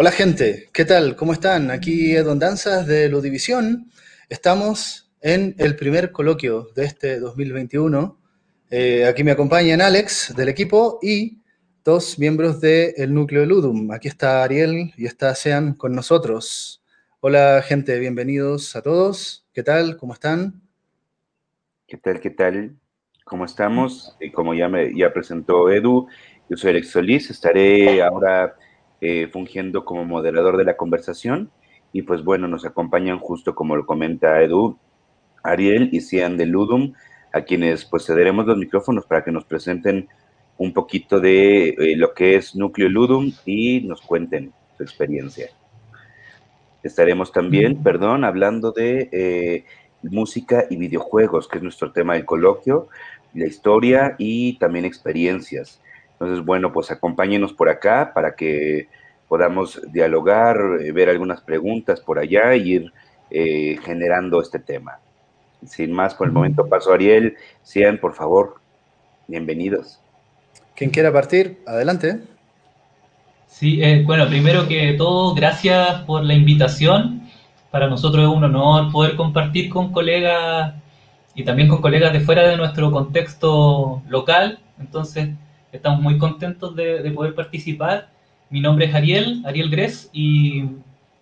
Hola gente, ¿qué tal? ¿Cómo están? Aquí Edon Danzas de Ludivisión. Estamos en el primer coloquio de este 2021. Eh, aquí me acompañan Alex del equipo y dos miembros del núcleo de Ludum. Aquí está Ariel y está Sean con nosotros. Hola gente, bienvenidos a todos. ¿Qué tal? ¿Cómo están? ¿Qué tal? ¿Qué tal? ¿Cómo estamos? como ya, me, ya presentó Edu, yo soy Alex Solís, estaré ahora eh, fungiendo como moderador de la conversación. Y pues bueno, nos acompañan justo como lo comenta Edu, Ariel y Cian de Ludum, a quienes pues cederemos los micrófonos para que nos presenten un poquito de eh, lo que es Núcleo Ludum y nos cuenten su experiencia. Estaremos también, perdón, hablando de eh, música y videojuegos, que es nuestro tema del coloquio, la historia y también experiencias. Entonces, bueno, pues acompáñenos por acá para que podamos dialogar, eh, ver algunas preguntas por allá y ir eh, generando este tema. Sin más, por el momento paso a Ariel. Sean, por favor, bienvenidos. Quien quiera partir, adelante. Sí, eh, bueno, primero que todo, gracias por la invitación. Para nosotros es un honor poder compartir con colegas y también con colegas de fuera de nuestro contexto local. Entonces, Estamos muy contentos de, poder participar. Mi nombre es Ariel, Ariel Gres, y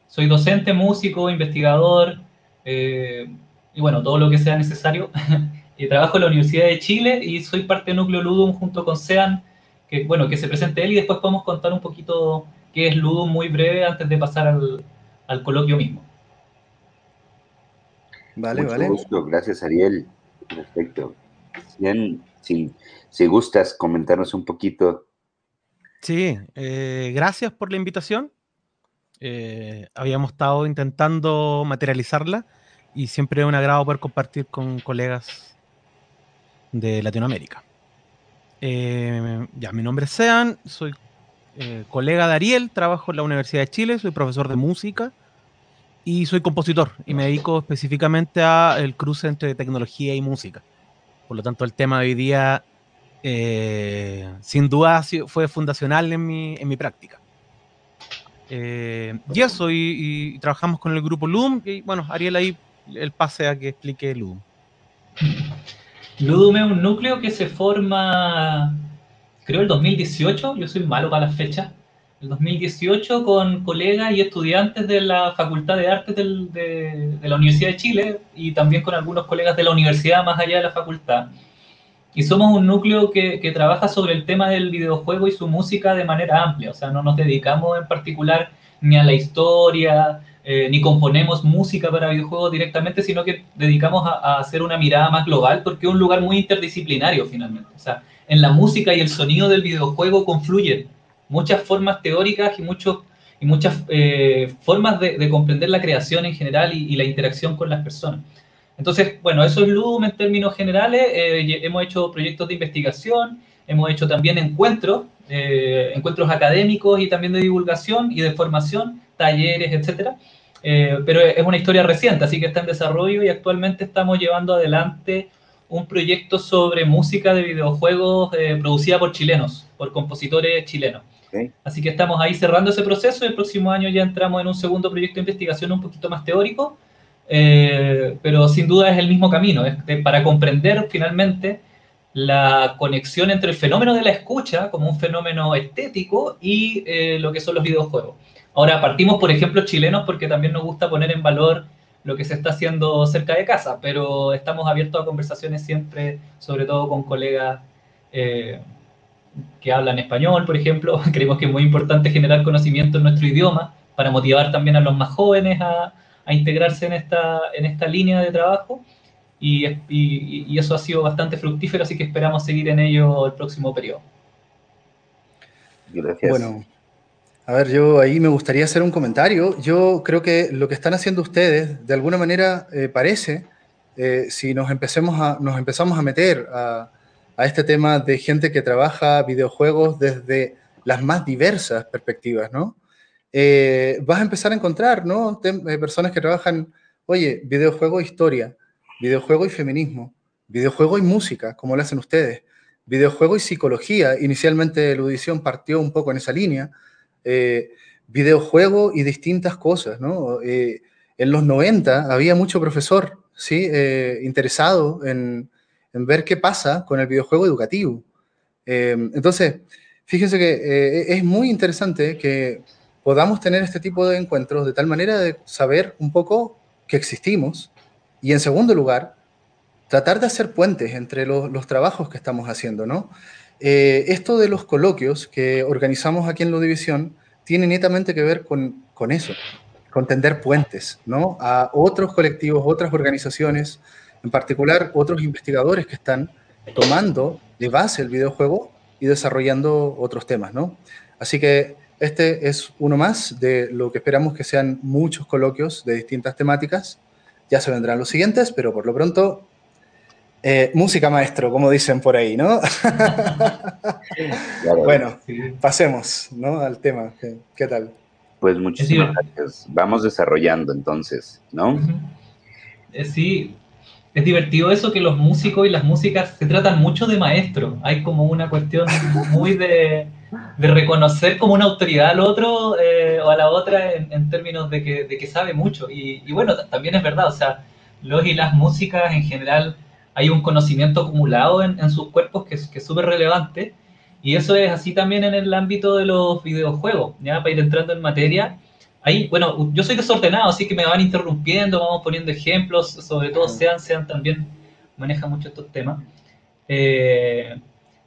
soy docente, músico, investigador, eh, y bueno, todo lo que sea necesario. y trabajo en la Universidad de Chile y soy parte de Núcleo Ludum junto con Sean, que bueno, que se presente él y después podemos contar un poquito qué es Ludum muy breve antes de pasar al, al coloquio mismo. Vale, Mucho vale. Gusto. Gracias, Ariel. Perfecto. Bien, si, si gustas comentarnos un poquito. Sí, eh, gracias por la invitación. Eh, habíamos estado intentando materializarla y siempre es un agrado poder compartir con colegas de Latinoamérica. Eh, ya, mi nombre es Sean, soy colega de Ariel, trabajo en la Universidad de Chile, soy profesor de música y soy compositor y me dedico específicamente al cruce entre tecnología y música. Por lo tanto, el tema de hoy día, eh, sin duda, fue fundacional en mi, en mi práctica. Eh, y eso, y, trabajamos con el grupo Loom, y bueno, Ariel ahí el pase a que explique Loom. Ludum es un núcleo que se forma, creo, el 2018, yo soy malo para las fechas, el 2018 con colegas y estudiantes de la Facultad de Artes de, la Universidad de Chile y también con algunos colegas de la universidad más allá de la facultad. Y somos un núcleo que, trabaja sobre el tema del videojuego y su música de manera amplia, o sea, no nos dedicamos en particular ni a la historia, eh, ni componemos música para videojuegos directamente, sino que dedicamos a, a, hacer una mirada más global porque es un lugar muy interdisciplinario finalmente. O sea, en la música y el sonido del videojuego confluyen muchas formas teóricas y, muchos, y muchas eh, formas de, comprender la creación en general y, la interacción con las personas. Entonces, bueno, eso es Ludum en términos generales. Eh, hemos hecho proyectos de investigación, hemos hecho también encuentros, eh, encuentros académicos y también de divulgación y de formación, talleres, etcétera. pero es una historia reciente, así que está en desarrollo y actualmente estamos llevando adelante un proyecto sobre música de videojuegos producida por chilenos, por compositores chilenos. Así que estamos ahí cerrando ese proceso y el próximo año ya entramos en un segundo proyecto de investigación un poquito más teórico, eh, pero sin duda es el mismo camino, es para comprender finalmente la conexión entre el fenómeno de la escucha como un fenómeno estético y eh, lo que son los videojuegos. Ahora partimos por ejemplos chilenos porque también nos gusta poner en valor lo que se está haciendo cerca de casa, pero estamos abiertos a conversaciones siempre, sobre todo con colegas eh, que hablan español, por ejemplo. Creemos que es muy importante generar conocimiento en nuestro idioma para motivar también a los más jóvenes a, integrarse en esta, en esta línea de trabajo. Y, y, eso ha sido bastante fructífero, así que esperamos seguir en ello el próximo periodo. Gracias. Bueno, a ver, yo ahí me gustaría hacer un comentario. Yo creo que lo que están haciendo ustedes, de alguna manera, eh, parece, eh, si nos, empecemos a, nos empezamos a meter a, a este tema de gente que trabaja videojuegos desde las más diversas perspectivas, ¿no? Eh, vas a empezar a encontrar, ¿no? Eh, personas que trabajan, oye, videojuego e historia, videojuego y feminismo, videojuego y música, como lo hacen ustedes, videojuego y psicología. Inicialmente la audición partió un poco en esa línea, eh, videojuego y distintas cosas, ¿no? Eh, en los 90 había mucho profesor, ¿sí? Interesado en, en, ver qué pasa con el videojuego educativo. entonces, fíjense que es muy interesante que podamos tener este tipo de encuentros de tal manera de saber un poco que existimos y en segundo lugar, tratar de hacer puentes entre los, trabajos que estamos haciendo, ¿no? Eh, esto de los coloquios que organizamos aquí en la división tiene netamente que ver con, con eso, con tender puentes, ¿no? A otros colectivos, otras organizaciones, en particular otros investigadores que están tomando de base el videojuego y desarrollando otros temas, ¿no? Así que este es uno más de lo que esperamos que sean muchos coloquios de distintas temáticas. Ya se vendrán los siguientes, pero por lo pronto eh, música maestro, como dicen por ahí, ¿no? bueno, pasemos ¿no? al tema. ¿Qué, tal? Pues muchísimas gracias. Vamos desarrollando entonces, ¿no? Eh, sí, es divertido eso que los músicos y las músicas se tratan mucho de maestro. Hay como una cuestión muy de, reconocer como una autoridad al otro eh, o a la otra en, términos de que, sabe mucho. Y, y, bueno, también es verdad, o sea, los y las músicas en general hay un conocimiento acumulado en, sus cuerpos que, es súper relevante. Y eso es así también en el ámbito de los videojuegos, ya para ir entrando en materia. Ahí, bueno, yo soy desordenado, así que me van interrumpiendo, vamos poniendo ejemplos, sobre todo Sean, Sean también maneja mucho estos temas. Eh,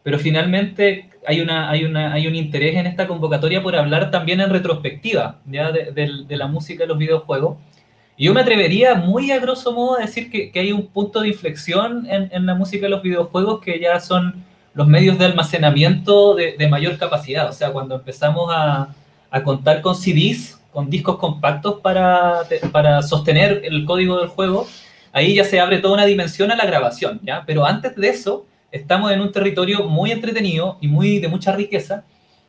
pero finalmente hay, un interés en esta convocatoria por hablar también en retrospectiva de, la música de los videojuegos yo me atrevería muy a grosso modo a decir que, hay un punto de inflexión en, la música de los videojuegos que ya son los medios de almacenamiento de, mayor capacidad. O sea, cuando empezamos a, contar con CDs, con discos compactos para, sostener el código del juego, ahí ya se abre toda una dimensión a la grabación. Pero antes de eso, estamos en un territorio muy entretenido y muy de mucha riqueza,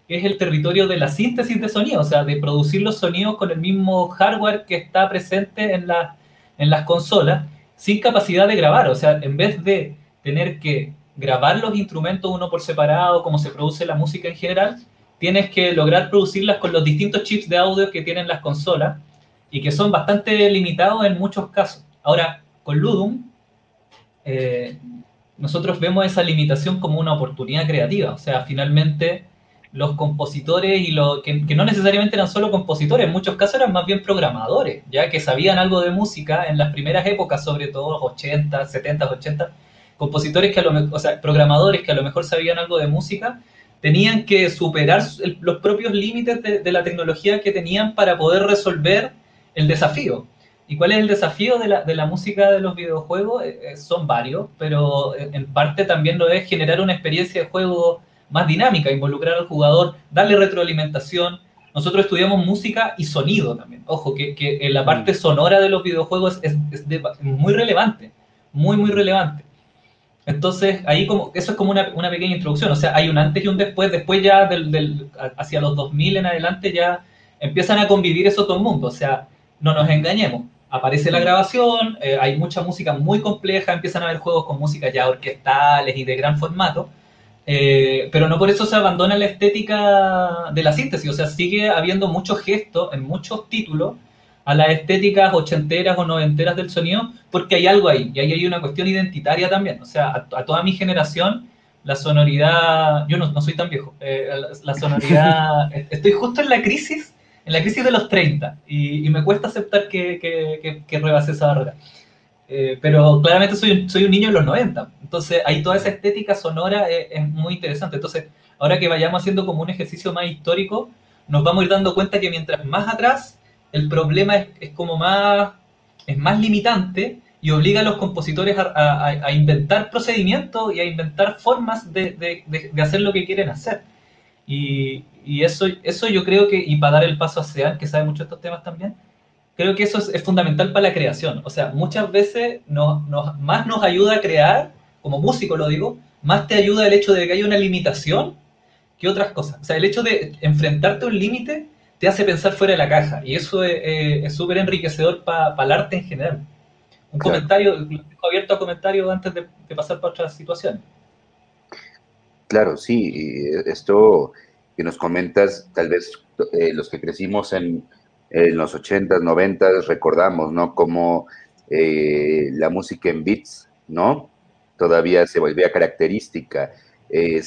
que es el territorio de la síntesis de sonido, o sea, de producir los sonidos con el mismo hardware que está presente en, la, en las consolas, sin capacidad de grabar. O sea, en vez de tener que grabar los instrumentos uno por separado, como se produce la música en general, tienes que lograr producirlas con los distintos chips de audio que tienen las consolas y que son bastante limitados en muchos casos. Ahora, con Ludum, eh, nosotros vemos esa limitación como una oportunidad creativa. O sea, finalmente los compositores y lo que, no necesariamente eran solo compositores, en muchos casos eran más bien programadores, ya que sabían algo de música en las primeras épocas, sobre todo los 80, 70, 80, compositores que a lo o sea, programadores que a lo mejor sabían algo de música, tenían que superar los propios límites de, la tecnología que tenían para poder resolver el desafío. ¿Y cuál es el desafío de la, de la música de los videojuegos? Eh, eh, son varios, pero en parte también lo es generar una experiencia de juego más dinámica, involucrar al jugador, darle retroalimentación. Nosotros estudiamos música y sonido también. Ojo, que, que en la parte mm. sonora de los videojuegos es, muy relevante, muy, muy relevante. Entonces, ahí como, eso es como una, una, pequeña introducción, o sea, hay un antes y un después, después ya del, del, hacia los 2000 en adelante ya empiezan a convivir esos dos mundos, o sea, no nos engañemos, aparece la grabación, eh, hay mucha música muy compleja, empiezan a haber juegos con música ya orquestales y de gran formato, eh, pero no por eso se abandona la estética de la síntesis, o sea, sigue habiendo muchos gestos en muchos títulos a las estéticas ochenteras o noventeras del sonido, porque hay algo ahí, y ahí hay una cuestión identitaria también, o sea, a, toda mi generación, la sonoridad, yo no, soy tan viejo, eh, la, sonoridad, estoy justo en la crisis, en la crisis de los 30, y, me cuesta aceptar que, que, que rebase esa barrera. Eh, pero claramente soy, soy un niño en los 90, entonces ahí toda esa estética sonora es, muy interesante. Entonces, ahora que vayamos haciendo como un ejercicio más histórico, nos vamos a ir dando cuenta que mientras más atrás, el problema es, es como más, es más limitante y obliga a los compositores a, a, inventar procedimientos y a inventar formas de, de, de, hacer lo que quieren hacer. Y, y, eso, eso yo creo que, y para dar el paso a Sean, que sabe mucho de estos temas también, creo que eso es, fundamental para la creación. O sea, muchas veces nos, más nos ayuda a crear, como músico lo digo, más te ayuda el hecho de que haya una limitación que otras cosas. O sea, el hecho de enfrentarte a un límite te hace pensar fuera de la caja y eso es súper enriquecedor para el arte en general. Un comentario, abierto a comentarios antes de, de pasar para otra situación. Claro, sí, esto que nos comentas tal vez eh, los que crecimos en, los 80s, 90s, recordamos, ¿no? Como eh, la música en beats, ¿no? Todavía se volvía característica. Eh,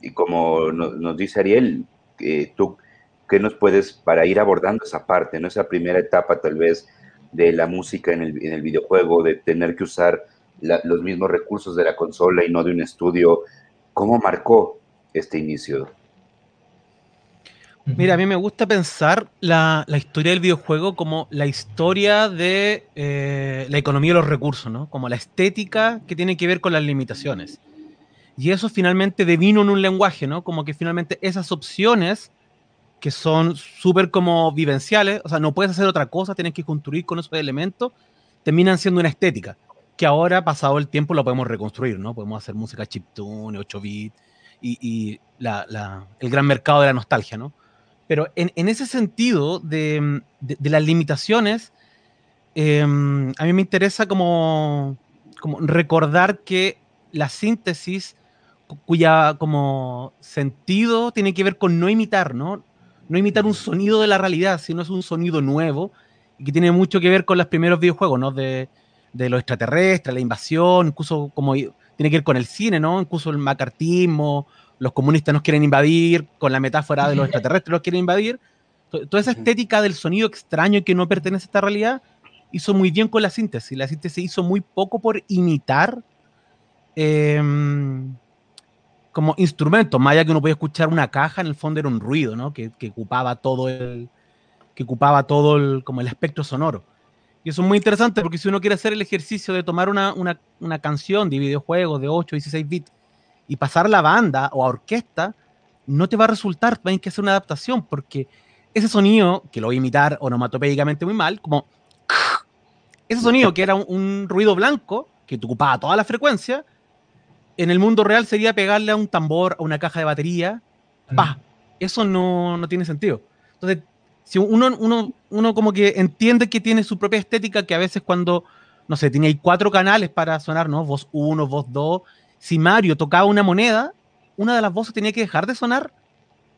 y como nos dice Ariel, tú, ¿qué nos puedes para ir abordando esa parte, ¿no? Esa primera etapa tal vez de la música en el, en el videojuego, de tener que usar los mismos recursos de la consola y no de un estudio. ¿Cómo marcó este inicio? Mira, a mí me gusta pensar la, historia del videojuego como la historia de eh, la economía de los recursos, ¿no? Como la estética que tiene que ver con las limitaciones. Y eso finalmente devino en un lenguaje, ¿no? Como que finalmente esas opciones que son súper como vivenciales, o sea, no puedes hacer otra cosa, tienes que construir con esos elementos, terminan siendo una estética, que ahora, pasado el tiempo, lo podemos reconstruir, ¿no? Podemos hacer música chiptune, 8 bits, y, el gran mercado de la nostalgia, ¿no? Pero en, ese sentido de, las limitaciones, em, a mí me interesa como, como, recordar que la síntesis, cuya como sentido tiene que ver con no imitar, ¿no? No imitar un sonido de la realidad, sino es un sonido nuevo y que tiene mucho que ver con los primeros videojuegos, ¿no? De, de lo extraterrestre, la invasión, incluso como tiene que ver con el cine, ¿no? Incluso el macartismo, los comunistas nos quieren invadir, con la metáfora de los extraterrestres los quieren invadir. Toda esa estética del sonido extraño que no pertenece a esta realidad hizo muy bien con la síntesis. La síntesis hizo muy poco por imitar em, como instrumento, más allá que uno podía escuchar una caja, en el fondo era un ruido, ¿no? Que, ocupaba todo el que ocupaba todo el, como el espectro sonoro. Y eso es muy interesante porque si uno quiere hacer el ejercicio de tomar una, una, una canción de videojuegos de 8 o 16 bits y pasar la banda o a orquesta, no te va a resultar, tienes que hacer una adaptación porque ese sonido, que lo voy a imitar onomatopédicamente muy mal, como ese sonido que era un, ruido blanco, que te ocupaba toda la frecuencia, en el mundo real sería pegarle a un tambor, a una caja de batería, ¡pah! Eso no, no tiene sentido. Entonces, si uno, uno, uno como que entiende que tiene su propia estética, que a veces cuando, no sé, tenía cuatro canales para sonar, ¿no? Voz 1, voz 2, si Mario tocaba una moneda, una de las voces tenía que dejar de sonar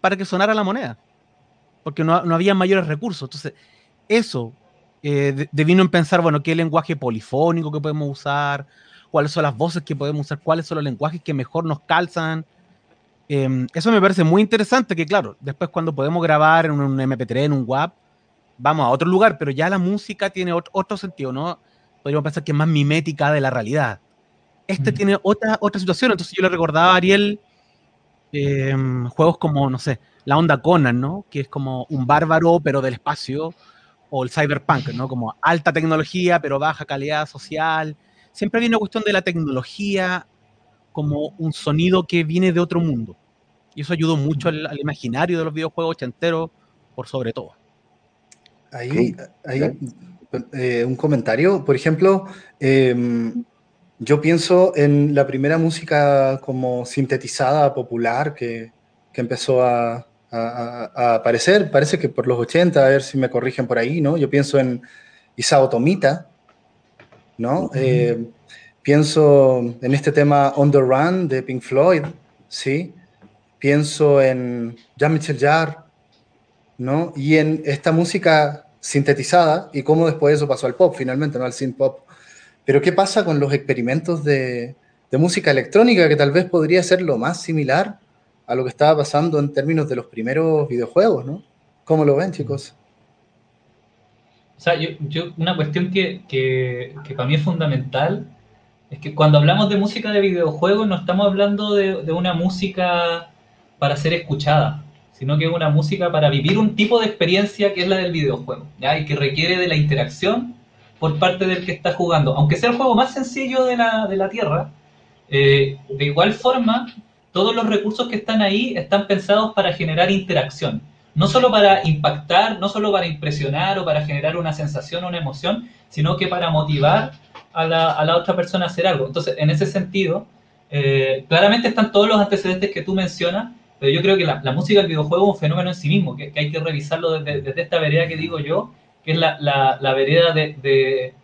para que sonara la moneda, porque no, no había mayores recursos. Entonces, eso eh, devino en pensar, bueno, qué lenguaje polifónico que podemos usar, cuáles son las voces que podemos usar, cuáles son los lenguajes que mejor nos calzan Em, eso me parece muy interesante, que claro, después cuando podemos grabar en un MP3, en un WAP, vamos a otro lugar, pero ya la música tiene otro, sentido, ¿no? Podríamos pensar que es más mimética de la realidad. Este tiene otra, otra situación, entonces yo le recordaba a Ariel em, juegos como, no sé, la onda Conan, ¿no? Que es como un bárbaro, pero del espacio, o el cyberpunk, ¿no? Como alta tecnología, pero baja calidad social. Siempre hay una cuestión de la tecnología como un sonido que viene de otro mundo. Y eso ayudó mucho al, imaginario de los videojuegos ochenteros, por sobre todo. Ahí, hay eh, un comentario. Por ejemplo, em, yo pienso en la primera música como sintetizada popular que, que empezó a, a, aparecer. Parece que por los 80, a ver si me corrigen por ahí, ¿no? Yo pienso en Isao Tomita, ¿no? Pienso en este tema On the Run de Pink Floyd, ¿sí? Pienso en Jean-Michel Jarre, ¿no? Y en esta música sintetizada y cómo después eso pasó al pop, finalmente, ¿no? Al synth pop. Pero ¿qué pasa con los experimentos de, de música electrónica que tal vez podría ser lo más similar a lo que estaba pasando en términos de los primeros videojuegos, ¿no? ¿Cómo lo ven, chicos? O sea, yo, yo una cuestión que, que, que, para mí es fundamental es que cuando hablamos de música de videojuegos no estamos hablando de, una música para ser escuchada, sino que es una música para vivir un tipo de experiencia que es la del videojuego, ¿ya? y que requiere de la interacción por parte del que está jugando. Aunque sea el juego más sencillo de la, de la Tierra, eh, de igual forma, todos los recursos que están ahí están pensados para generar interacción. No solo para impactar, no solo para impresionar o para generar una sensación o una emoción, sino que para motivar a la, a la otra persona a hacer algo. Entonces, en ese sentido, eh, claramente están todos los antecedentes que tú mencionas, pero yo creo que la, música del videojuego es un fenómeno en sí mismo, que, hay que revisarlo desde, esta vereda que digo yo, que es la, la vereda de,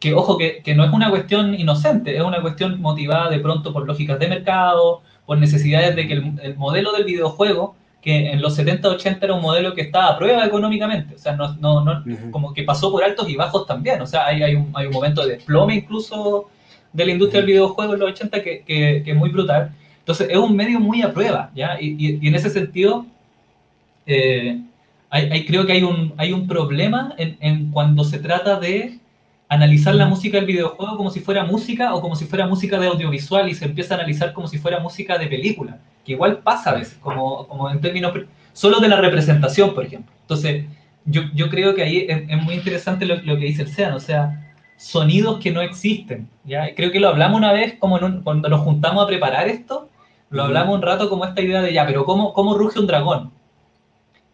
que, ojo, que, que, no es una cuestión inocente, es una cuestión motivada de pronto por lógicas de mercado, por necesidades de que el, el modelo del videojuego que en los 70, 80 era un modelo que estaba a prueba económicamente, o sea, no, no, no como que pasó por altos y bajos también, o sea, hay, hay, un, hay un momento de desplome incluso de la industria del videojuego en los 80 que, que, que, es muy brutal. Entonces, es un medio muy a prueba, ¿ya? Y, y, en ese sentido, eh, hay, hay, creo que hay un, hay un problema en, en cuando se trata de analizar la música del videojuego como si fuera música o como si fuera música de audiovisual y se empieza a analizar como si fuera música de película, que igual pasa a veces, como, como en términos solo de la representación, por ejemplo. Entonces, yo, yo creo que ahí es, es muy interesante lo, lo, que dice el SEAN, o sea, sonidos que no existen. ¿ya? Creo que lo hablamos una vez, como un, cuando nos juntamos a preparar esto, lo hablamos un rato como esta idea de, ya, pero ¿cómo, cómo ruge un dragón?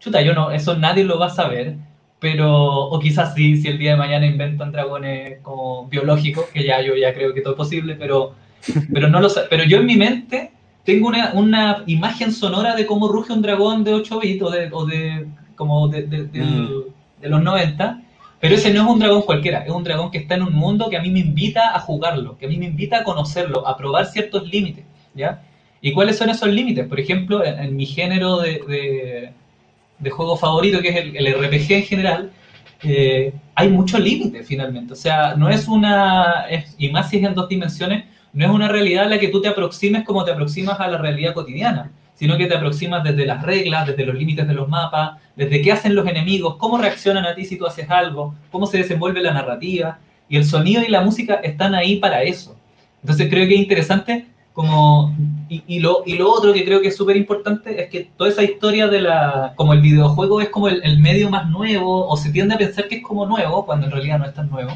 Chuta, yo no, eso nadie lo va a saber pero, o quizás sí, si el día de mañana inventan dragones como biológicos, que ya yo ya creo que todo es posible, pero, pero no lo sé. Pero yo en mi mente tengo una, una imagen sonora de cómo ruge un dragón de 8 bits o de, o de como de, de, de, mm. de, los 90, pero ese no es un dragón cualquiera, es un dragón que está en un mundo que a mí me invita a jugarlo, que a mí me invita a conocerlo, a probar ciertos límites, ¿ya? ¿Y cuáles son esos límites? Por ejemplo, en, en mi género de, de juego favorito, que es el, RPG en general, eh, hay mucho límite finalmente. O sea, no es una, y más si es en dos dimensiones, no es una realidad a la que tú te aproximes como te aproximas a la realidad cotidiana, sino que te aproximas desde las reglas, desde los límites de los mapas, desde qué hacen los enemigos, cómo reaccionan a ti si tú haces algo, cómo se desenvuelve la narrativa. Y el sonido y la música están ahí para eso. Entonces creo que es interesante como, y, lo, y lo otro que creo que es súper importante es que toda esa historia de la, como el videojuego es como el, medio más nuevo, o se tiende a pensar que es como nuevo, cuando en realidad no es tan nuevo.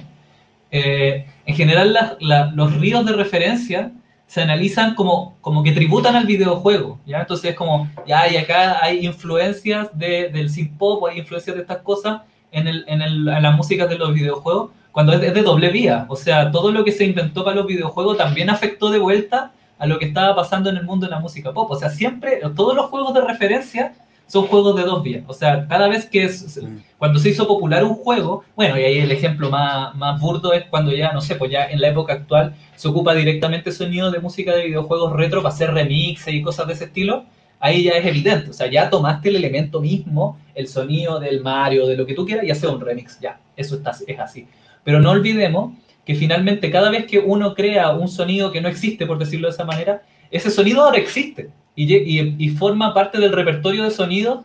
Eh, en general los ríos de referencia se analizan como, como que tributan al videojuego, ¿ya? Entonces es como, ya, y acá hay influencias de, del synth pop, hay influencias de estas cosas en, el, en, el, en las músicas de los videojuegos, cuando es de doble vía, o sea, todo lo que se inventó para los videojuegos también afectó de vuelta a lo que estaba pasando en el mundo de la música pop. O sea, siempre, todos los juegos de referencia son juegos de dos vías. O sea, cada vez que es, cuando se hizo popular un juego, bueno, y ahí el ejemplo más, más burdo es cuando ya, no sé, pues ya en la época actual se ocupa directamente sonido de música de videojuegos retro para hacer remixes y cosas de ese estilo. Ahí ya es evidente, o sea, ya tomaste el elemento mismo, el sonido del Mario, de lo que tú quieras, y hace un remix, ya, eso está, es así. Pero no olvidemos que finalmente cada vez que uno crea un sonido que no existe, por decirlo de esa manera, ese sonido ahora existe y, y, forma parte del repertorio de sonidos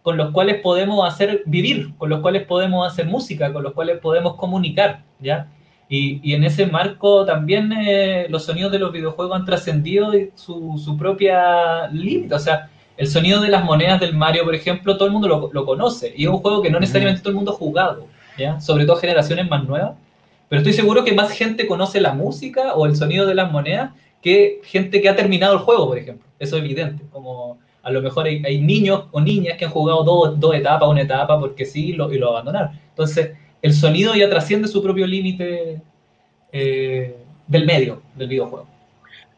con los cuales podemos hacer vivir, con los cuales podemos hacer música, con los cuales podemos comunicar, ¿ya? Y, y en ese marco también eh, los sonidos de los videojuegos han trascendido su, su propia límite, o sea, el sonido de las monedas del Mario, por ejemplo, todo el mundo lo, lo conoce, y es un juego que no necesariamente todo el mundo ha jugado, ¿ya? Sobre todo generaciones más nuevas, pero estoy seguro que más gente conoce la música o el sonido de las monedas que gente que ha terminado el juego, por ejemplo. Eso es evidente. Como a lo mejor hay, niños o niñas que han jugado dos, dos etapas, una etapa, porque sí, y lo abandonaron. Entonces, el sonido ya trasciende su propio límite eh, del medio del videojuego.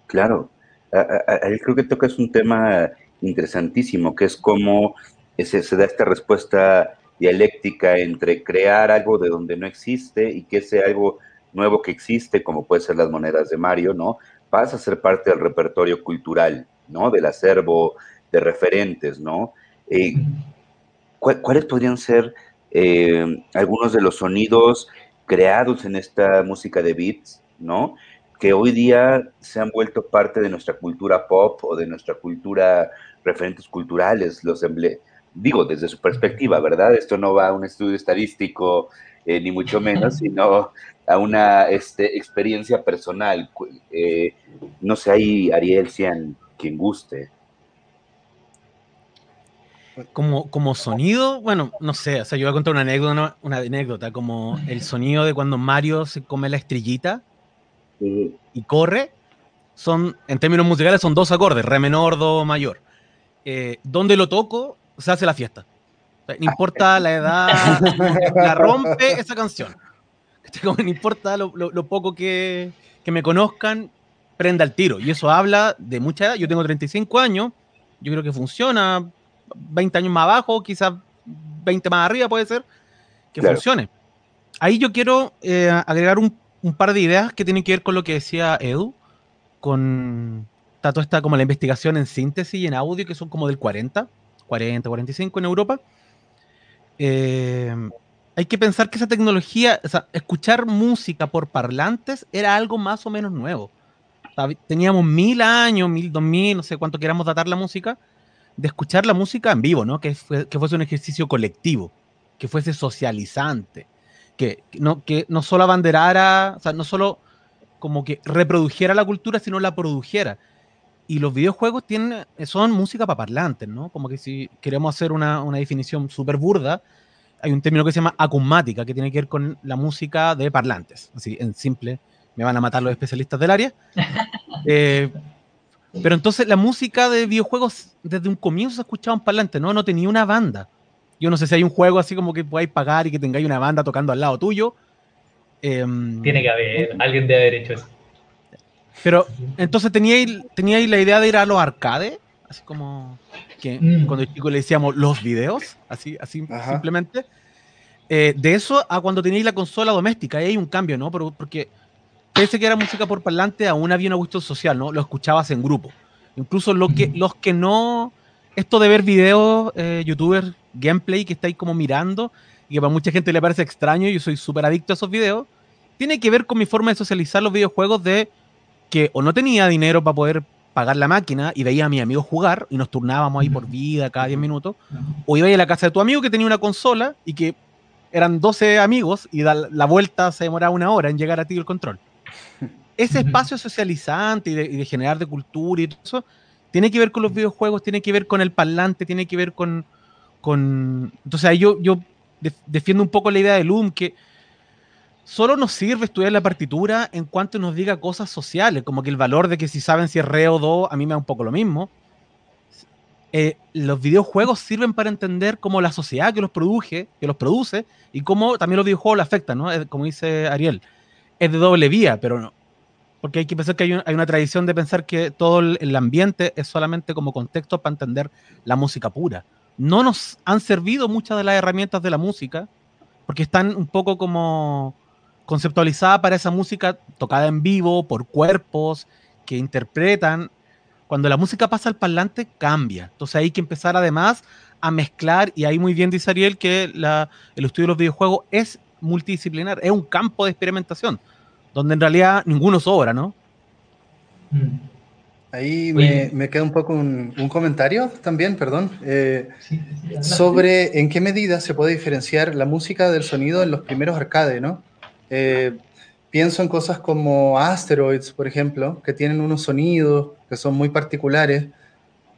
Claro. Ahí creo que tocas un tema interesantísimo, que es cómo se da esta respuesta dialéctica entre crear algo de donde no existe y que ese algo nuevo que existe, como puede ser las monedas de Mario, ¿no? Pasa a ser parte del repertorio cultural, ¿no? Del acervo de referentes, ¿no? Eh, ¿Cuáles podrían ser eh, algunos de los sonidos creados en esta música de beats, ¿no? Que hoy día se han vuelto parte de nuestra cultura pop o de nuestra cultura, referentes culturales, los emblemas digo, desde su perspectiva, ¿verdad? Esto no va a un estudio estadístico, eh, ni mucho menos, sino a una este, experiencia personal. Eh, no sé, ahí Ariel, sean quien guste. Como, como sonido, bueno, no sé, o sea, yo voy a contar una anécdota, una anécdota, como el sonido de cuando Mario se come la estrellita y corre, son, en términos musicales, son dos acordes, re menor, do mayor. Eh, donde lo toco se hace la fiesta. no importa la edad, la rompe esa canción. No importa lo, poco que, me conozcan, prenda el tiro. Y eso habla de mucha edad. Yo tengo 35 años, yo creo que funciona. 20 años más abajo, quizás 20 más arriba puede ser, que funcione. Ahí yo quiero eh, agregar un, un, par de ideas que tienen que ver con lo que decía Edu, con está toda esta como la investigación en síntesis y en audio, que son como del 40 40, 45 en Europa. Eh, hay que pensar que esa tecnología, o sea, escuchar música por parlantes era algo más o menos nuevo. Teníamos mil años, mil, dos mil, no sé cuánto queramos datar la música, de escuchar la música en vivo, ¿no? Que, que fuese un ejercicio colectivo, que fuese socializante, que no, que no solo abanderara, o sea, no solo como que reprodujera la cultura, sino la produjera. Y los videojuegos tienen, son música para parlantes, ¿no? Como que si queremos hacer una, una definición súper burda, hay un término que se llama acusmática, que tiene que ver con la música de parlantes. Así, en simple, me van a matar los especialistas del área. Eh, pero entonces la música de videojuegos desde un comienzo se escuchaba en parlante, ¿no? No tenía una banda. Yo no sé si hay un juego así como que podáis pagar y que tengáis una banda tocando al lado tuyo. Em, tiene que haber, alguien debe haber hecho eso. Pero entonces teníais, teníais la idea de ir a los arcades, así como que mm. cuando el chico le decíamos los videos, así, así simplemente. Eh, de eso a cuando tenéis la consola doméstica, ahí hay un cambio, ¿no? Pero, porque pese que era música por parlante, aún había una cuestión social, ¿no? Lo escuchabas en grupo. Incluso lo que, mm. los que no. Esto de ver videos, eh, youtubers, gameplay que estáis como mirando y que para mucha gente le parece extraño, yo soy súper adicto a esos videos, tiene que ver con mi forma de socializar los videojuegos de que o no tenía dinero para poder pagar la máquina y veía a mi amigo jugar y nos turnábamos ahí por vida cada 10 minutos, o iba a, a la casa de tu amigo que tenía una consola y que eran 12 amigos y la vuelta se demoraba una hora en llegar a ti el control. Ese espacio socializante y de, generar de cultura y todo eso, tiene que ver con los videojuegos, tiene que ver con el parlante, tiene que ver con... con... Entonces yo, yo defiendo un poco la idea de Loom, que solo nos sirve estudiar la partitura en cuanto nos diga cosas sociales, como que el valor de que si saben si es re o do, a mí me da un poco lo mismo. Eh, los videojuegos sirven para entender cómo la sociedad que los produce, que los produce y cómo también los videojuegos lo afectan, ¿no? Como dice Ariel, es de doble vía, pero no. Porque hay que pensar que hay, una tradición de pensar que todo el ambiente es solamente como contexto para entender la música pura. No nos han servido muchas de las herramientas de la música, porque están un poco como conceptualizada para esa música tocada en vivo por cuerpos que interpretan. Cuando la música pasa al parlante, cambia. Entonces hay que empezar además a mezclar, y ahí muy bien dice Ariel que el estudio de los videojuegos es multidisciplinar, es un campo de experimentación, donde en realidad ninguno sobra, ¿no? Mm. Ahí me, queda un poco un, comentario también, perdón, eh, sobre en qué medida se puede diferenciar la música del sonido en los primeros arcades, ¿no? Eh, pienso en cosas como Asteroids, por ejemplo, que tienen unos sonidos que son muy particulares,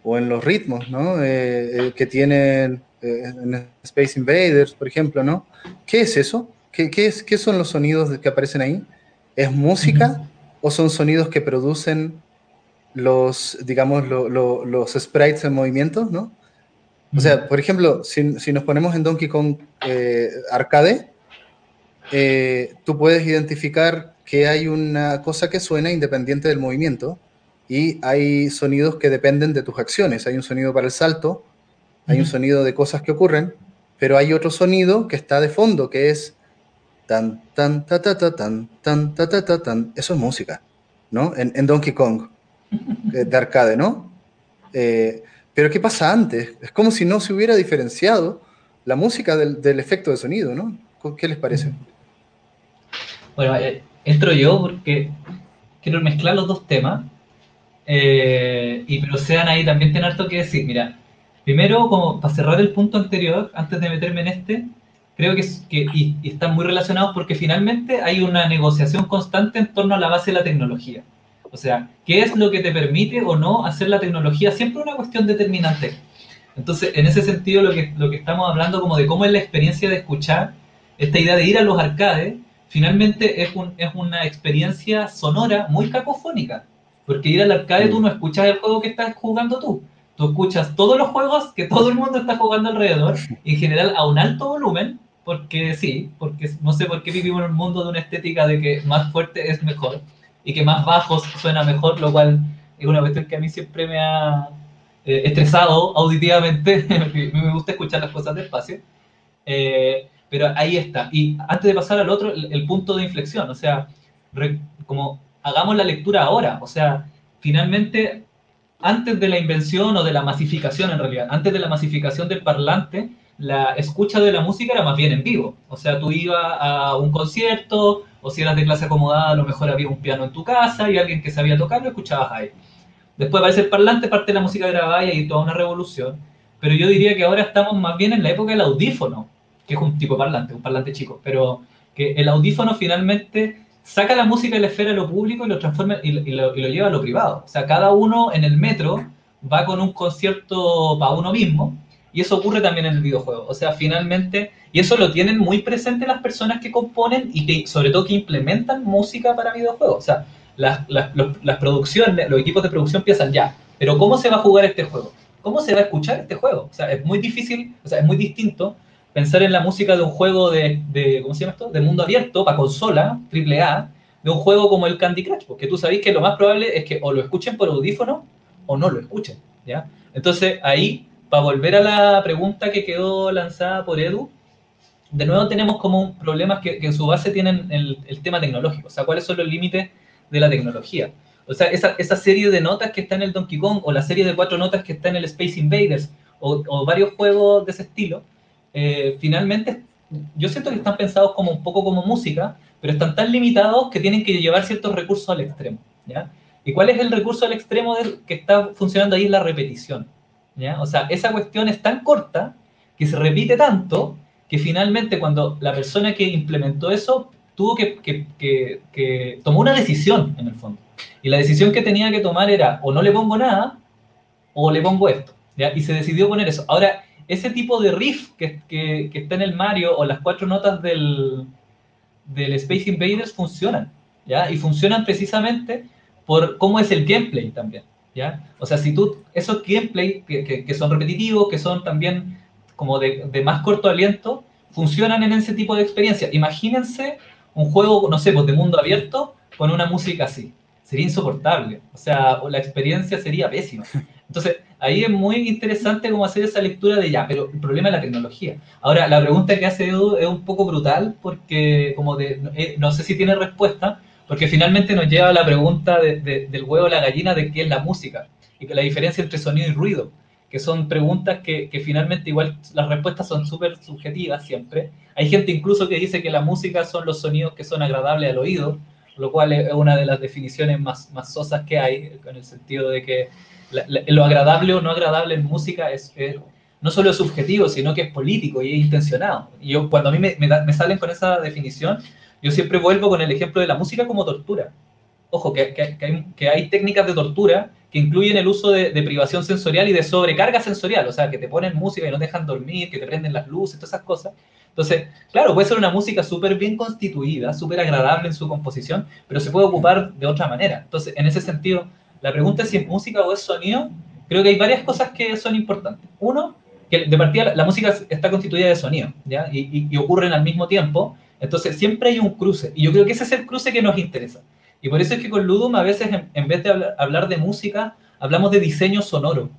o en los ritmos, ¿no? Eh, eh, que tienen en Space Invaders, por ejemplo, ¿no? ¿Qué es eso? ¿Qué, qué, es, ¿Qué, son los sonidos que aparecen ahí? ¿Es música o son sonidos que producen los, digamos, los sprites en movimiento, ¿no? O sea, por ejemplo, si, si nos ponemos en Donkey Kong Arcade, eh, tú puedes identificar que hay una cosa que suena independiente del movimiento y hay sonidos que dependen de tus acciones. Hay un sonido para el salto, hay un sonido de cosas que ocurren, pero hay otro sonido que está de fondo, que es tan, tan, ta, ta, ta, tan, tan, ta, ta, ta, tan. Eso es música, ¿no? En, Donkey Kong, eh, de arcade, ¿no? Eh, pero ¿qué pasa antes? Es como si no se hubiera diferenciado la música del, del efecto de sonido, ¿no? ¿Qué les parece? Bueno, eh, entro yo porque quiero mezclar los dos temas. Eh, y pero sean ahí también tiene harto que decir. Mira, primero, como para cerrar el punto anterior, antes de meterme en este, creo que, que y, están muy relacionados porque finalmente hay una negociación constante en torno a la base de la tecnología. O sea, ¿qué es lo que te permite o no hacer la tecnología? Siempre una cuestión determinante. Entonces, en ese sentido, lo que, lo que estamos hablando como de cómo es la experiencia de escuchar, esta idea de ir a los arcades, finalmente es, un, es una experiencia sonora muy cacofónica. Porque ir al arcade tú no escuchas el juego que estás jugando tú. Tú escuchas todos los juegos que todo el mundo está jugando alrededor, y en general a un alto volumen, porque sí, porque no sé por qué vivimos en un mundo de una estética de que más fuerte es mejor y que más bajos suena mejor, lo cual es una cuestión que a mí siempre me ha eh, estresado auditivamente. me gusta escuchar las cosas despacio. Eh, pero ahí está. Y antes de pasar al otro, el, punto de inflexión, o sea, como hagamos la lectura ahora, o sea, finalmente antes de la invención o de la masificación en realidad, antes de la masificación del parlante, la escucha de la música era más bien en vivo. O sea, tú ibas a un concierto o si eras de clase acomodada, a lo mejor había un piano en tu casa y alguien que sabía tocar lo escuchabas ahí. Después aparece el parlante, parte de la música grabada y hay toda una revolución. Pero yo diría que ahora estamos más bien en la época del audífono, que es un tipo parlante, un parlante chico, pero que el audífono finalmente saca la música de la esfera de lo público y lo transforma y, lo, lleva a lo privado. O sea, cada uno en el metro va con un concierto para uno mismo y eso ocurre también en el videojuego. O sea, finalmente, y eso lo tienen muy presente las personas que componen y que sobre todo que implementan música para videojuegos. O sea, las, las producciones, los equipos de producción piensan ya, pero ¿cómo se va a jugar este juego? ¿Cómo se va a escuchar este juego? O sea, es muy difícil, o sea, es muy distinto pensar en la música de un juego de, ¿cómo se llama esto? De mundo abierto, para consola, triple A, de un juego como el Candy Crush, porque tú sabes que lo más probable es que o lo escuchen por audífono o no lo escuchen, ¿ya? Entonces, ahí, para volver a la pregunta que quedó lanzada por Edu, de nuevo tenemos como problemas que, que en su base tienen el, tema tecnológico, o sea, cuáles son los límites de la tecnología. O sea, esa, esa, serie de notas que está en el Donkey Kong o la serie de cuatro notas que está en el Space Invaders o varios juegos de ese estilo, eh, finalmente yo siento que están pensados como un poco como música, pero están tan limitados que tienen que llevar ciertos recursos al extremo. ¿ya? ¿Y cuál es el recurso al extremo que está funcionando ahí? La repetición. ¿ya? O sea, esa cuestión es tan corta que se repite tanto que finalmente cuando la persona que implementó eso tuvo que, que, que, que tomó una decisión en el fondo. Y la decisión que tenía que tomar era o no le pongo nada o le pongo esto. ¿ya? Y se decidió poner eso. Ahora, ese tipo de riff que, que, que, está en el Mario o las cuatro notas del, del Space Invaders funcionan, ¿ya? Y funcionan precisamente por cómo es el gameplay también, ¿ya? O sea, si tú, esos gameplay que, que son repetitivos, que son también como de, de, más corto aliento, funcionan en ese tipo de experiencia. Imagínense un juego, no sé, pues de mundo abierto con una música así. Sería insoportable. O sea, la experiencia sería pésima. Entonces, ahí es muy interesante cómo hacer esa lectura de ya, pero el problema es la tecnología. Ahora, la pregunta que hace Edu es un poco brutal porque, como eh, no sé si tiene respuesta, porque finalmente nos lleva a la pregunta de, de, del huevo a la gallina de qué es la música y que la diferencia entre sonido y ruido, que son preguntas que, que finalmente igual las respuestas son súper subjetivas siempre. Hay gente incluso que dice que la música son los sonidos que son agradables al oído, lo cual es una de las definiciones más, más sosas que hay, en el sentido de que lo agradable o no agradable en música es, es, no solo es subjetivo, sino que es político y es intencionado. Y yo, cuando a mí me, salen con esa definición, yo siempre vuelvo con el ejemplo de la música como tortura. Ojo, que hay, técnicas de tortura que incluyen el uso de, de, privación sensorial y de sobrecarga sensorial, o sea, que te ponen música y no te dejan dormir, que te prenden las luces, todas esas cosas. Entonces, claro, puede ser una música súper bien constituida, súper agradable en su composición, pero se puede ocupar de otra manera. Entonces, en ese sentido, la pregunta es si es música o es sonido. Creo que hay varias cosas que son importantes. Uno, que de partida la música está constituida de sonido. Y, ocurren al mismo tiempo. Entonces, siempre hay un cruce. Y yo creo que ese es el cruce que nos interesa. Y por eso es que con Ludum a veces, en, vez de hablar, de música, hablamos de diseño sonoro.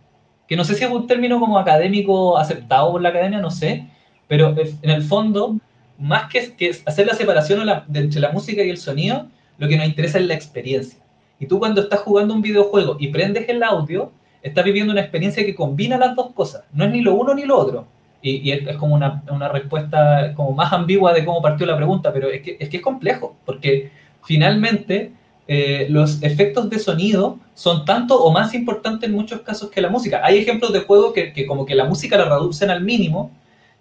Que no sé si es un término como académico aceptado por la academia, no sé. Pero en el fondo, más que, hacer la separación entre la música y el sonido, lo que nos interesa es la experiencia. Y tú cuando estás jugando un videojuego y prendes el audio, estás viviendo una experiencia que combina las dos cosas. No es ni lo uno ni lo otro. Y, es, como una, una, respuesta como más ambigua de cómo partió la pregunta, pero es que es, que es complejo, porque finalmente eh, los efectos de sonido son tanto o más importantes en muchos casos que la música. Hay ejemplos de juegos que, que como que la música la reducen al mínimo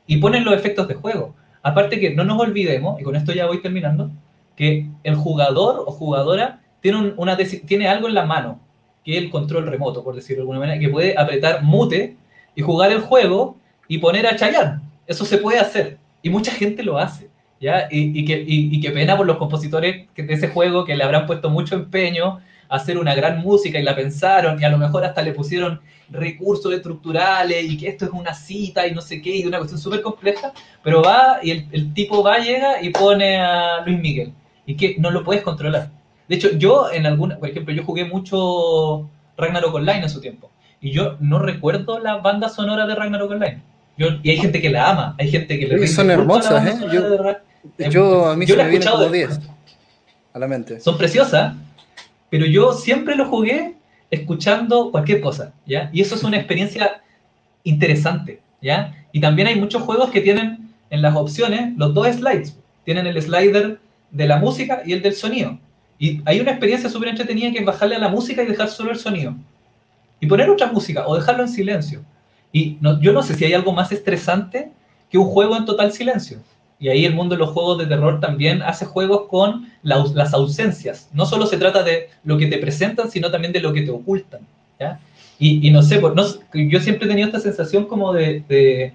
y ponen los efectos de juego. Aparte que no nos olvidemos, y con esto ya voy terminando, que el jugador o jugadora tiene, un, tiene algo en la mano, que es el control remoto, por decirlo de alguna manera, que puede apretar mute y jugar el juego y poner a Chayanne. Eso se puede hacer. Y mucha gente lo hace. ¿ya? Y, y que, y, y pena por los compositores de ese juego que le habrán puesto mucho empeño a hacer una gran música y la pensaron y a lo mejor hasta le pusieron recursos estructurales y que esto es una cita y no sé qué y una cuestión súper compleja, pero va y el, tipo va, llega y pone a Luis Miguel y que no lo puedes controlar. De hecho, yo en alguna, por ejemplo, yo jugué mucho Ragnarok Online en su tiempo. Y yo no recuerdo la banda sonora de Ragnarok Online. Yo, y hay gente que la ama, hay gente que le Son hermosas, ¿eh? Yo, yo, a mí yo se me viene como 10 a la mente. Son preciosas, pero yo siempre lo jugué escuchando cualquier cosa, ¿ya? Y eso es una experiencia interesante, ¿ya? Y también hay muchos juegos que tienen en las opciones los dos slides. Tienen el slider de la música y el del sonido. Y hay una experiencia súper entretenida que es bajarle a la música y dejar solo el sonido. Y poner otra música o dejarlo en silencio. Y yo no sé si hay algo más estresante que un juego en total silencio. Y ahí el mundo de los juegos de terror también hace juegos con las ausencias. No solo se trata de lo que te presentan, sino también de lo que te ocultan. Y, no sé, no, yo siempre he tenido esta sensación como de,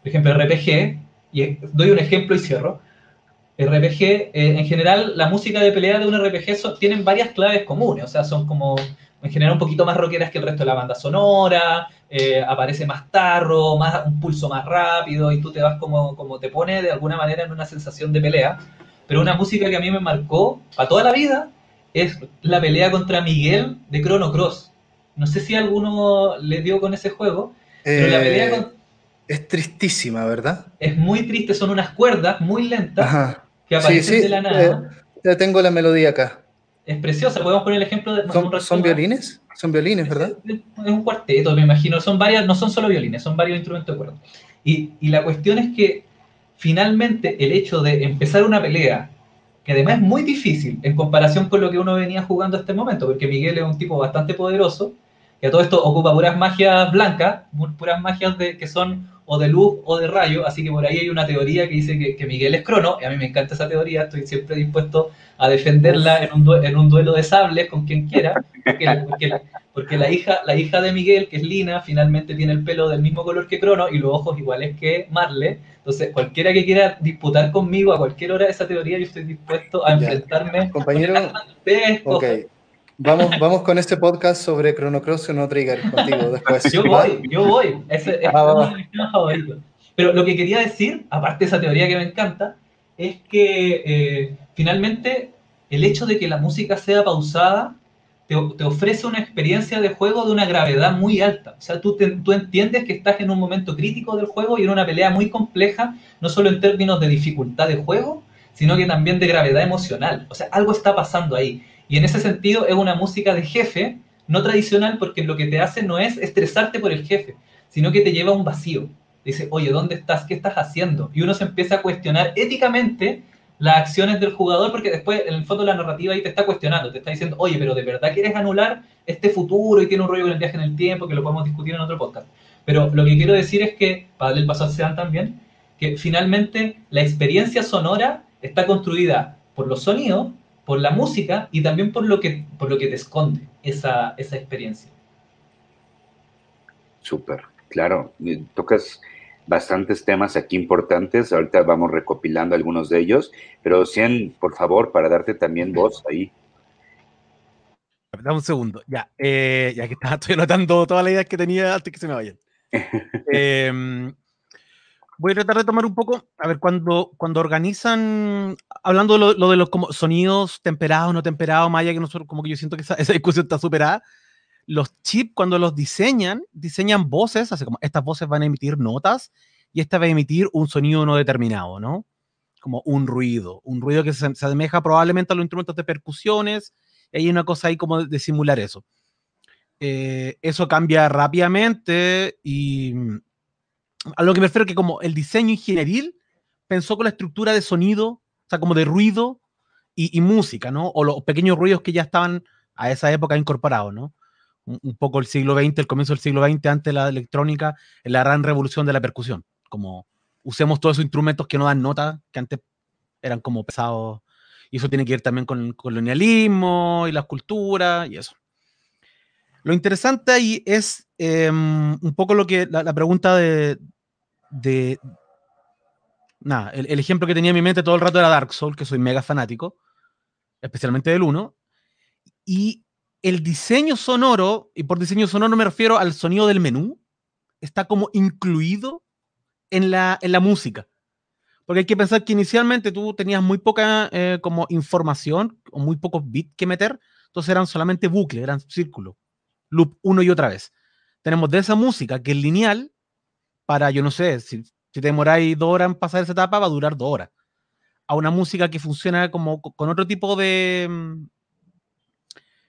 por ejemplo, RPG, y doy un ejemplo y cierro. RPG, eh, en general, la música de pelea de un RPG tienen varias claves comunes, o sea, son como en general un poquito más rockeras que el resto de la banda sonora, eh, aparece más tarro, más, un pulso más rápido y tú te vas como, como te pone de alguna manera en una sensación de pelea. Pero una música que a mí me marcó para toda la vida es la pelea contra Miguel de Chrono Cross. No sé si alguno le dio con ese juego, pero la pelea eh, Es tristísima, ¿verdad? Es muy triste, son unas cuerdas muy lentas que aparecen de la nada. Eh, ya tengo la melodía acá es preciosa. Podemos poner el ejemplo de. ¿Son, violines? Son violines, ¿verdad? Es, un cuarteto, me imagino. Son varias, no son solo violines, son varios instrumentos de cuerda. Y, y, la cuestión es que finalmente el hecho de empezar una pelea, que además es muy difícil en comparación con lo que uno venía jugando hasta este momento, porque Miguel es un tipo bastante poderoso, que a todo esto ocupa puras magias blancas, puras magias de, que son o de luz o de rayo, así que por ahí hay una teoría que dice que, Miguel es crono, y a mí me encanta esa teoría, estoy siempre dispuesto a defenderla en un, en un duelo de sables con quien quiera, porque, la, hija, la hija de Miguel, que es Lina, finalmente tiene el pelo del mismo color que Crono y los ojos iguales que Marle, entonces cualquiera que quiera disputar conmigo a cualquier hora de esa teoría, yo estoy dispuesto a enfrentarme. Compañero, Vamos, vamos con este podcast sobre Chrono Cross no Trigger contigo después. Yo voy, yo voy. Ese, es de mis temas favoritos. Pero lo que quería decir, aparte de esa teoría que me encanta, es que eh, finalmente el hecho de que la música sea pausada te, te, ofrece una experiencia de juego de una gravedad muy alta. O sea, tú, tú entiendes que estás en un momento crítico del juego y en una pelea muy compleja, no solo en términos de dificultad de juego, sino que también de gravedad emocional. O sea, algo está pasando ahí. Y en ese sentido es una música de jefe, no tradicional, porque lo que te hace no es estresarte por el jefe, sino que te lleva a un vacío. Dice, oye, ¿dónde estás? ¿Qué estás haciendo? Y uno se empieza a cuestionar éticamente las acciones del jugador, porque después, en el fondo, la narrativa ahí te está cuestionando, te está diciendo, oye, pero ¿de verdad quieres anular este futuro y tiene un rollo con el viaje en el tiempo, que lo podemos discutir en otro podcast? Pero lo que quiero decir es que, para darle el paso a Sean también, que finalmente la experiencia sonora está construida por los sonidos, por la música y también por lo que, por lo que te esconde esa, esa experiencia. Súper, claro. Tocas bastantes temas aquí importantes. Ahorita vamos recopilando algunos de ellos, pero Cien, por favor, para darte también voz ahí. Dame un segundo, ya, eh, ya que estaba, estoy anotando todas las ideas que tenía antes que se me vayan. eh, voy a tratar de tomar un poco, a ver, cuando, cuando organizan, hablando de lo, de los como sonidos temperados, no temperados, Maya, que nosotros, como que yo siento que esa, discusión está superada, los chips cuando los diseñan, diseñan voces, así como estas voces van a emitir notas y esta va a emitir un sonido no determinado, ¿no? Como un ruido, un ruido que se, asemeja probablemente a los instrumentos de percusiones, y hay una cosa ahí como de, simular eso. Eh, eso cambia rápidamente y a lo que me refiero que como el diseño ingenieril pensó con la estructura de sonido, o sea, como de ruido y, música, ¿no? O los pequeños ruidos que ya estaban a esa época incorporados, ¿no? Un, poco el siglo XX, el comienzo del siglo XX, antes de la electrónica, la gran revolución de la percusión. Como usemos todos esos instrumentos que no dan nota, que antes eran como pesados. Y eso tiene que ver también con el colonialismo y la cultura y eso. Lo interesante ahí es em, un poco lo que la, pregunta de, de nada, el, ejemplo que tenía en mi mente todo el rato era Dark Souls, que soy mega fanático, especialmente del 1. Y el diseño sonoro, y por diseño sonoro me refiero al sonido del menú, está como incluido en la, en la música. Porque hay que pensar que inicialmente tú tenías muy poca eh, como información o muy pocos bits que meter, entonces eran solamente bucles, eran círculos loop una y otra vez. Tenemos de esa música que es lineal para, yo no sé, si, si te demoráis dos horas en pasar esa etapa, va a durar dos horas. A una música que funciona como con otro tipo de, mm,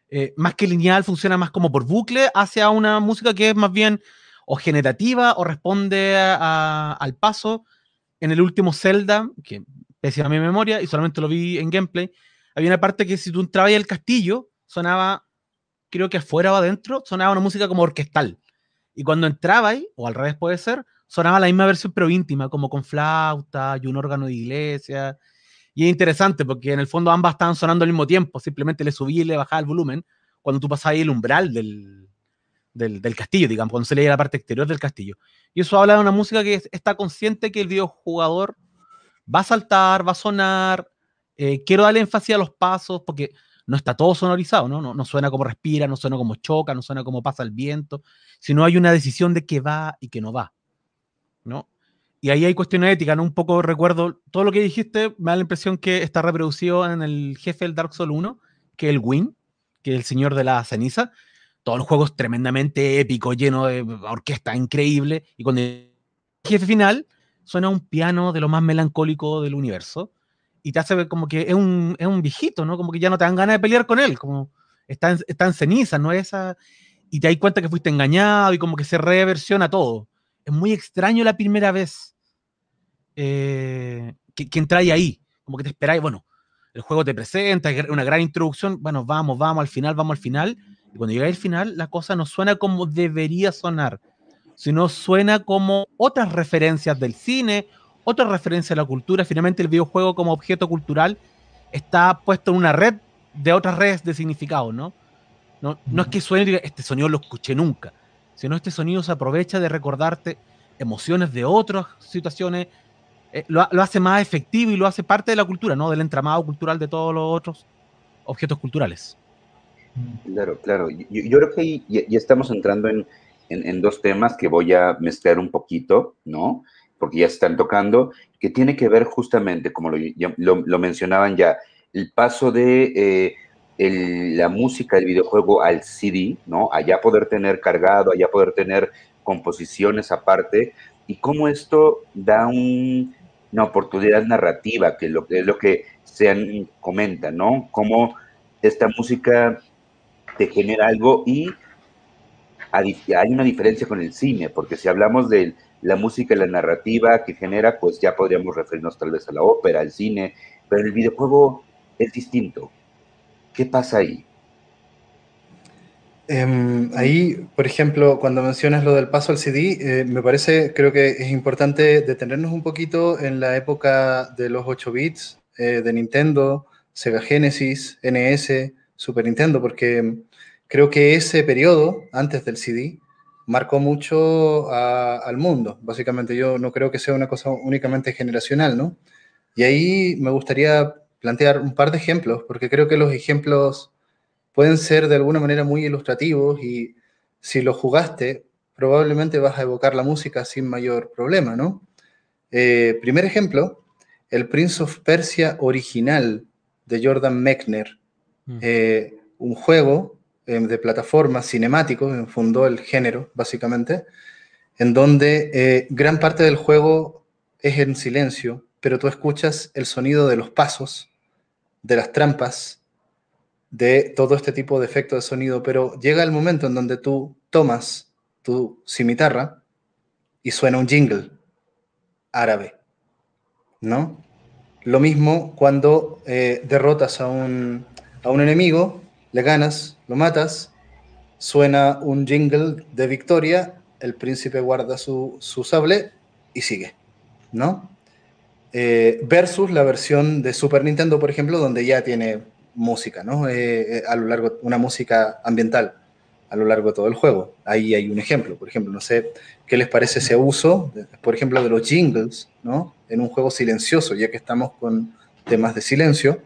eh, más que lineal, funciona más como por bucle hacia una música que es más bien o generativa o responde al paso. En el último Zelda, que pese a mi memoria y solamente lo vi en gameplay, había una parte que si tú entrabas al castillo, sonaba, creo que afuera o adentro, sonaba una música como orquestal. Y cuando entraba ahí, o al revés puede ser, sonaba la misma versión pero íntima, como con flauta y un órgano de iglesia. Y es interesante porque en el fondo ambas estaban sonando al mismo tiempo, simplemente le subí y le bajaba el volumen cuando tú pasabas ahí el umbral del, del, castillo, digamos, cuando se leía la parte exterior del castillo. Y eso habla de una música que está consciente que el videojugador va a saltar, va a sonar. Eh, quiero darle énfasis a los pasos porque no está todo sonorizado, ¿no? ¿no? No suena como respira, no suena como choca, no suena como pasa el viento, sino hay una decisión de que va y que no va, ¿no? Y ahí hay cuestiones éticas, ¿no? Un poco recuerdo, todo lo que dijiste me da la impresión que está reproducido en el jefe del Dark Souls 1, que es el Win, que es el señor de la ceniza. Todo el juego es tremendamente épico, lleno de orquesta increíble, y cuando el jefe final suena un piano de lo más melancólico del universo, y te hace ver como que es un, es un viejito, ¿no? Como que ya no te dan ganas de pelear con él, como está en, está en ceniza, ¿no? Esa, y te das cuenta que fuiste engañado y como que se reversiona todo. Es muy extraño la primera vez eh, que, que entráis ahí, como que te esperáis, bueno, el juego te presenta, una gran introducción, bueno, vamos, vamos, al final, vamos al final, y cuando llega al final, la cosa no suena como debería sonar, sino suena como otras referencias del cine otra referencia a la cultura. Finalmente, el videojuego como objeto cultural está puesto en una red de otras redes de significado, ¿no? No, no es que suene y diga, este sonido lo escuché nunca, sino este sonido se aprovecha de recordarte emociones de otras situaciones, eh, lo, lo, hace más efectivo y lo hace parte de la cultura, ¿no? Del entramado cultural de todos los otros objetos culturales. Claro, claro. Yo, yo creo que ya, ya estamos entrando en, en, en, dos temas que voy a mezclar un poquito, ¿no? Porque ya están tocando, que tiene que ver justamente, como lo, lo, mencionaban ya, el paso de eh, la música del videojuego al CD, ¿no? Allá poder tener cargado, allá poder tener composiciones aparte, y cómo esto da un, una oportunidad narrativa, que, lo, es lo que se comenta, ¿no? Cómo esta música te genera algo y hay una diferencia con el cine, porque si hablamos del la música y la narrativa que genera, pues ya podríamos referirnos tal vez a la ópera, al cine, pero el videojuego es distinto. ¿Qué pasa ahí? Eh, ahí, por ejemplo, cuando mencionas lo del paso al CD, eh, me parece, creo que es importante detenernos un poquito en la época de los 8 bits, eh, de Nintendo, Sega Genesis, NS, Super Nintendo, porque creo que ese periodo, antes del CD, marcó mucho a, al mundo. Básicamente yo no creo que sea una cosa únicamente generacional, ¿no? Y ahí me gustaría plantear un par de ejemplos, porque creo que los ejemplos pueden ser de alguna manera muy ilustrativos y si lo jugaste, probablemente vas a evocar la música sin mayor problema, ¿no? Eh, primer ejemplo, el Prince of Persia original de Jordan Mechner, mm. eh, un juego eh, de plataformas cinemáticos, fundó el género, básicamente, en donde eh, gran parte del juego es en silencio, pero tú escuchas el sonido de los pasos, de las trampas, de todo este tipo de efectos de sonido, pero llega el momento en donde tú tomas tu cimitarra y suena un jingle árabe, ¿no? Lo mismo cuando eh, derrotas a un, a un enemigo le ganas, lo matas, suena un jingle de victoria, el príncipe guarda su, su sable y sigue, ¿no? Eh, versus la versión de Super Nintendo, por ejemplo, donde ya tiene música, ¿no? Eh, eh, a lo largo, una música ambiental a lo largo de todo el juego. Ahí hay un ejemplo, por ejemplo, no sé qué les parece ese uso, por ejemplo, de los jingles, ¿no? En un juego silencioso, ya que estamos con temas de silencio,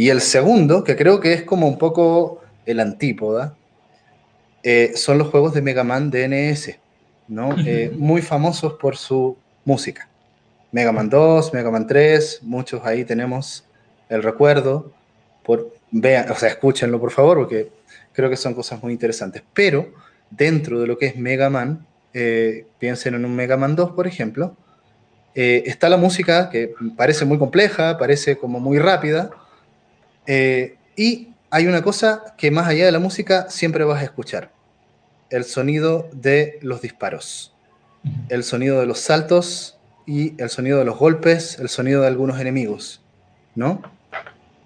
y el segundo, que creo que es como un poco el antípoda, eh, son los juegos de Mega Man DNS, ¿no? Eh, muy famosos por su música. Mega Man 2, Mega Man 3, muchos ahí tenemos el recuerdo. Por, vean, o sea, escúchenlo por favor, porque creo que son cosas muy interesantes. Pero dentro de lo que es Mega Man, eh, piensen en un Mega Man 2, por ejemplo, está la música que parece muy compleja, parece como muy rápida, eh, y hay una cosa que más allá de la música siempre vas a escuchar. El sonido de los disparos, el sonido de los saltos y el sonido de los golpes, el sonido de algunos enemigos, ¿no?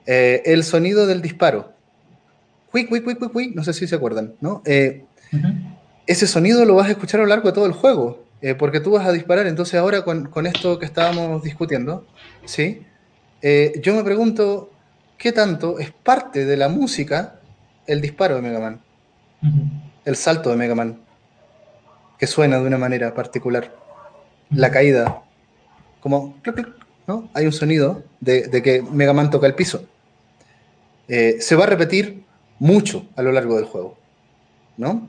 Eh, el sonido del disparo. Quick, quick, quick, quick, no sé si se acuerdan, ¿no? Eh, ese sonido lo vas a escuchar a lo largo de todo el juego, eh, porque tú vas a disparar. Entonces ahora con, con esto que estábamos discutiendo, ¿sí? yo me pregunto, ¿qué tanto es parte de la música el disparo de Mega Man? El salto de Mega Man, que suena de una manera particular. La caída, como, ¿no? Hay un sonido de, de que Mega Man toca el piso. Eh, se va a repetir mucho a lo largo del juego, ¿no?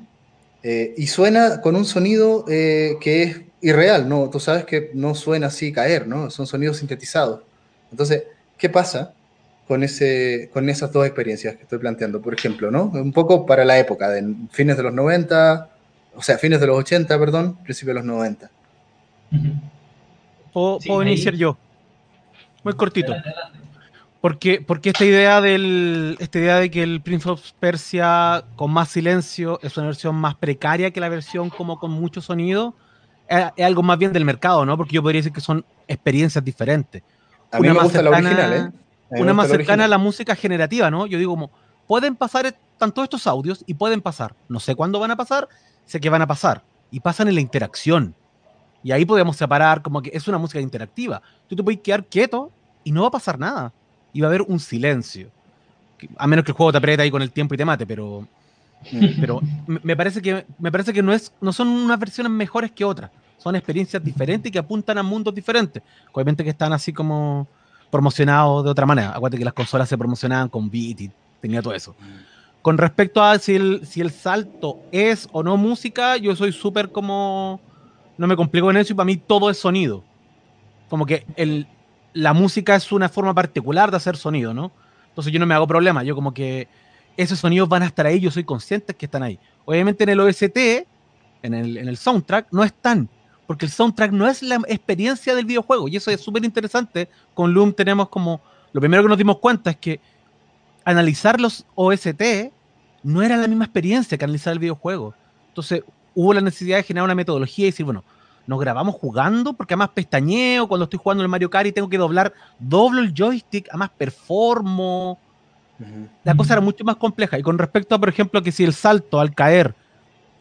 Eh, y suena con un sonido eh, que es irreal, ¿no? Tú sabes que no suena así caer, ¿no? Son sonidos sintetizados. Entonces, ¿qué pasa con, ese, con esas dos experiencias que estoy planteando? Por ejemplo, ¿no? Un poco para la época, de fines de los 90, o sea, fines de los 80, perdón, principios de los 90. ¿Puedo, iniciar yo? Muy cortito. Porque, porque esta idea del esta idea de que el Prince of Persia con más silencio es una versión más precaria que la versión como con mucho sonido es, algo más bien del mercado, ¿no? Porque yo podría decir que son experiencias diferentes. A mí una me más gusta cercana, la original, ¿eh? Una más cercana a la música generativa, ¿no? Yo digo como, pueden pasar tanto estos audios y pueden pasar. No sé cuándo van a pasar, sé que van a pasar. Y pasan en la interacción. Y ahí podemos separar como que es una música interactiva. Tú te puedes quedar quieto y no va a pasar nada y va a haber un silencio. A menos que el juego te apriete ahí con el tiempo y te mate, pero, pero me parece que, me parece que no, es, no son unas versiones mejores que otras. Son experiencias diferentes y que apuntan a mundos diferentes. Obviamente que están así como promocionados de otra manera. Acuérdate que las consolas se promocionaban con beat y tenía todo eso. Con respecto a si el, si el salto es o no música, yo soy súper como... No me complico en eso y para mí todo es sonido. Como que el, la música es una forma particular de hacer sonido, ¿no? Entonces yo no me hago problema, yo como que esos sonidos van a estar ahí, yo soy consciente que están ahí. Obviamente en el OST, en el, en el soundtrack, no están, porque el soundtrack no es la experiencia del videojuego, y eso es súper interesante. Con Loom tenemos como, lo primero que nos dimos cuenta es que analizar los OST no era la misma experiencia que analizar el videojuego. Entonces hubo la necesidad de generar una metodología y decir, bueno, nos grabamos jugando, porque además pestañeo cuando estoy jugando el Mario Kart y tengo que doblar, doblo el joystick, además performo. La cosa era mucho más compleja. Y con respecto a, por ejemplo, que si el salto al caer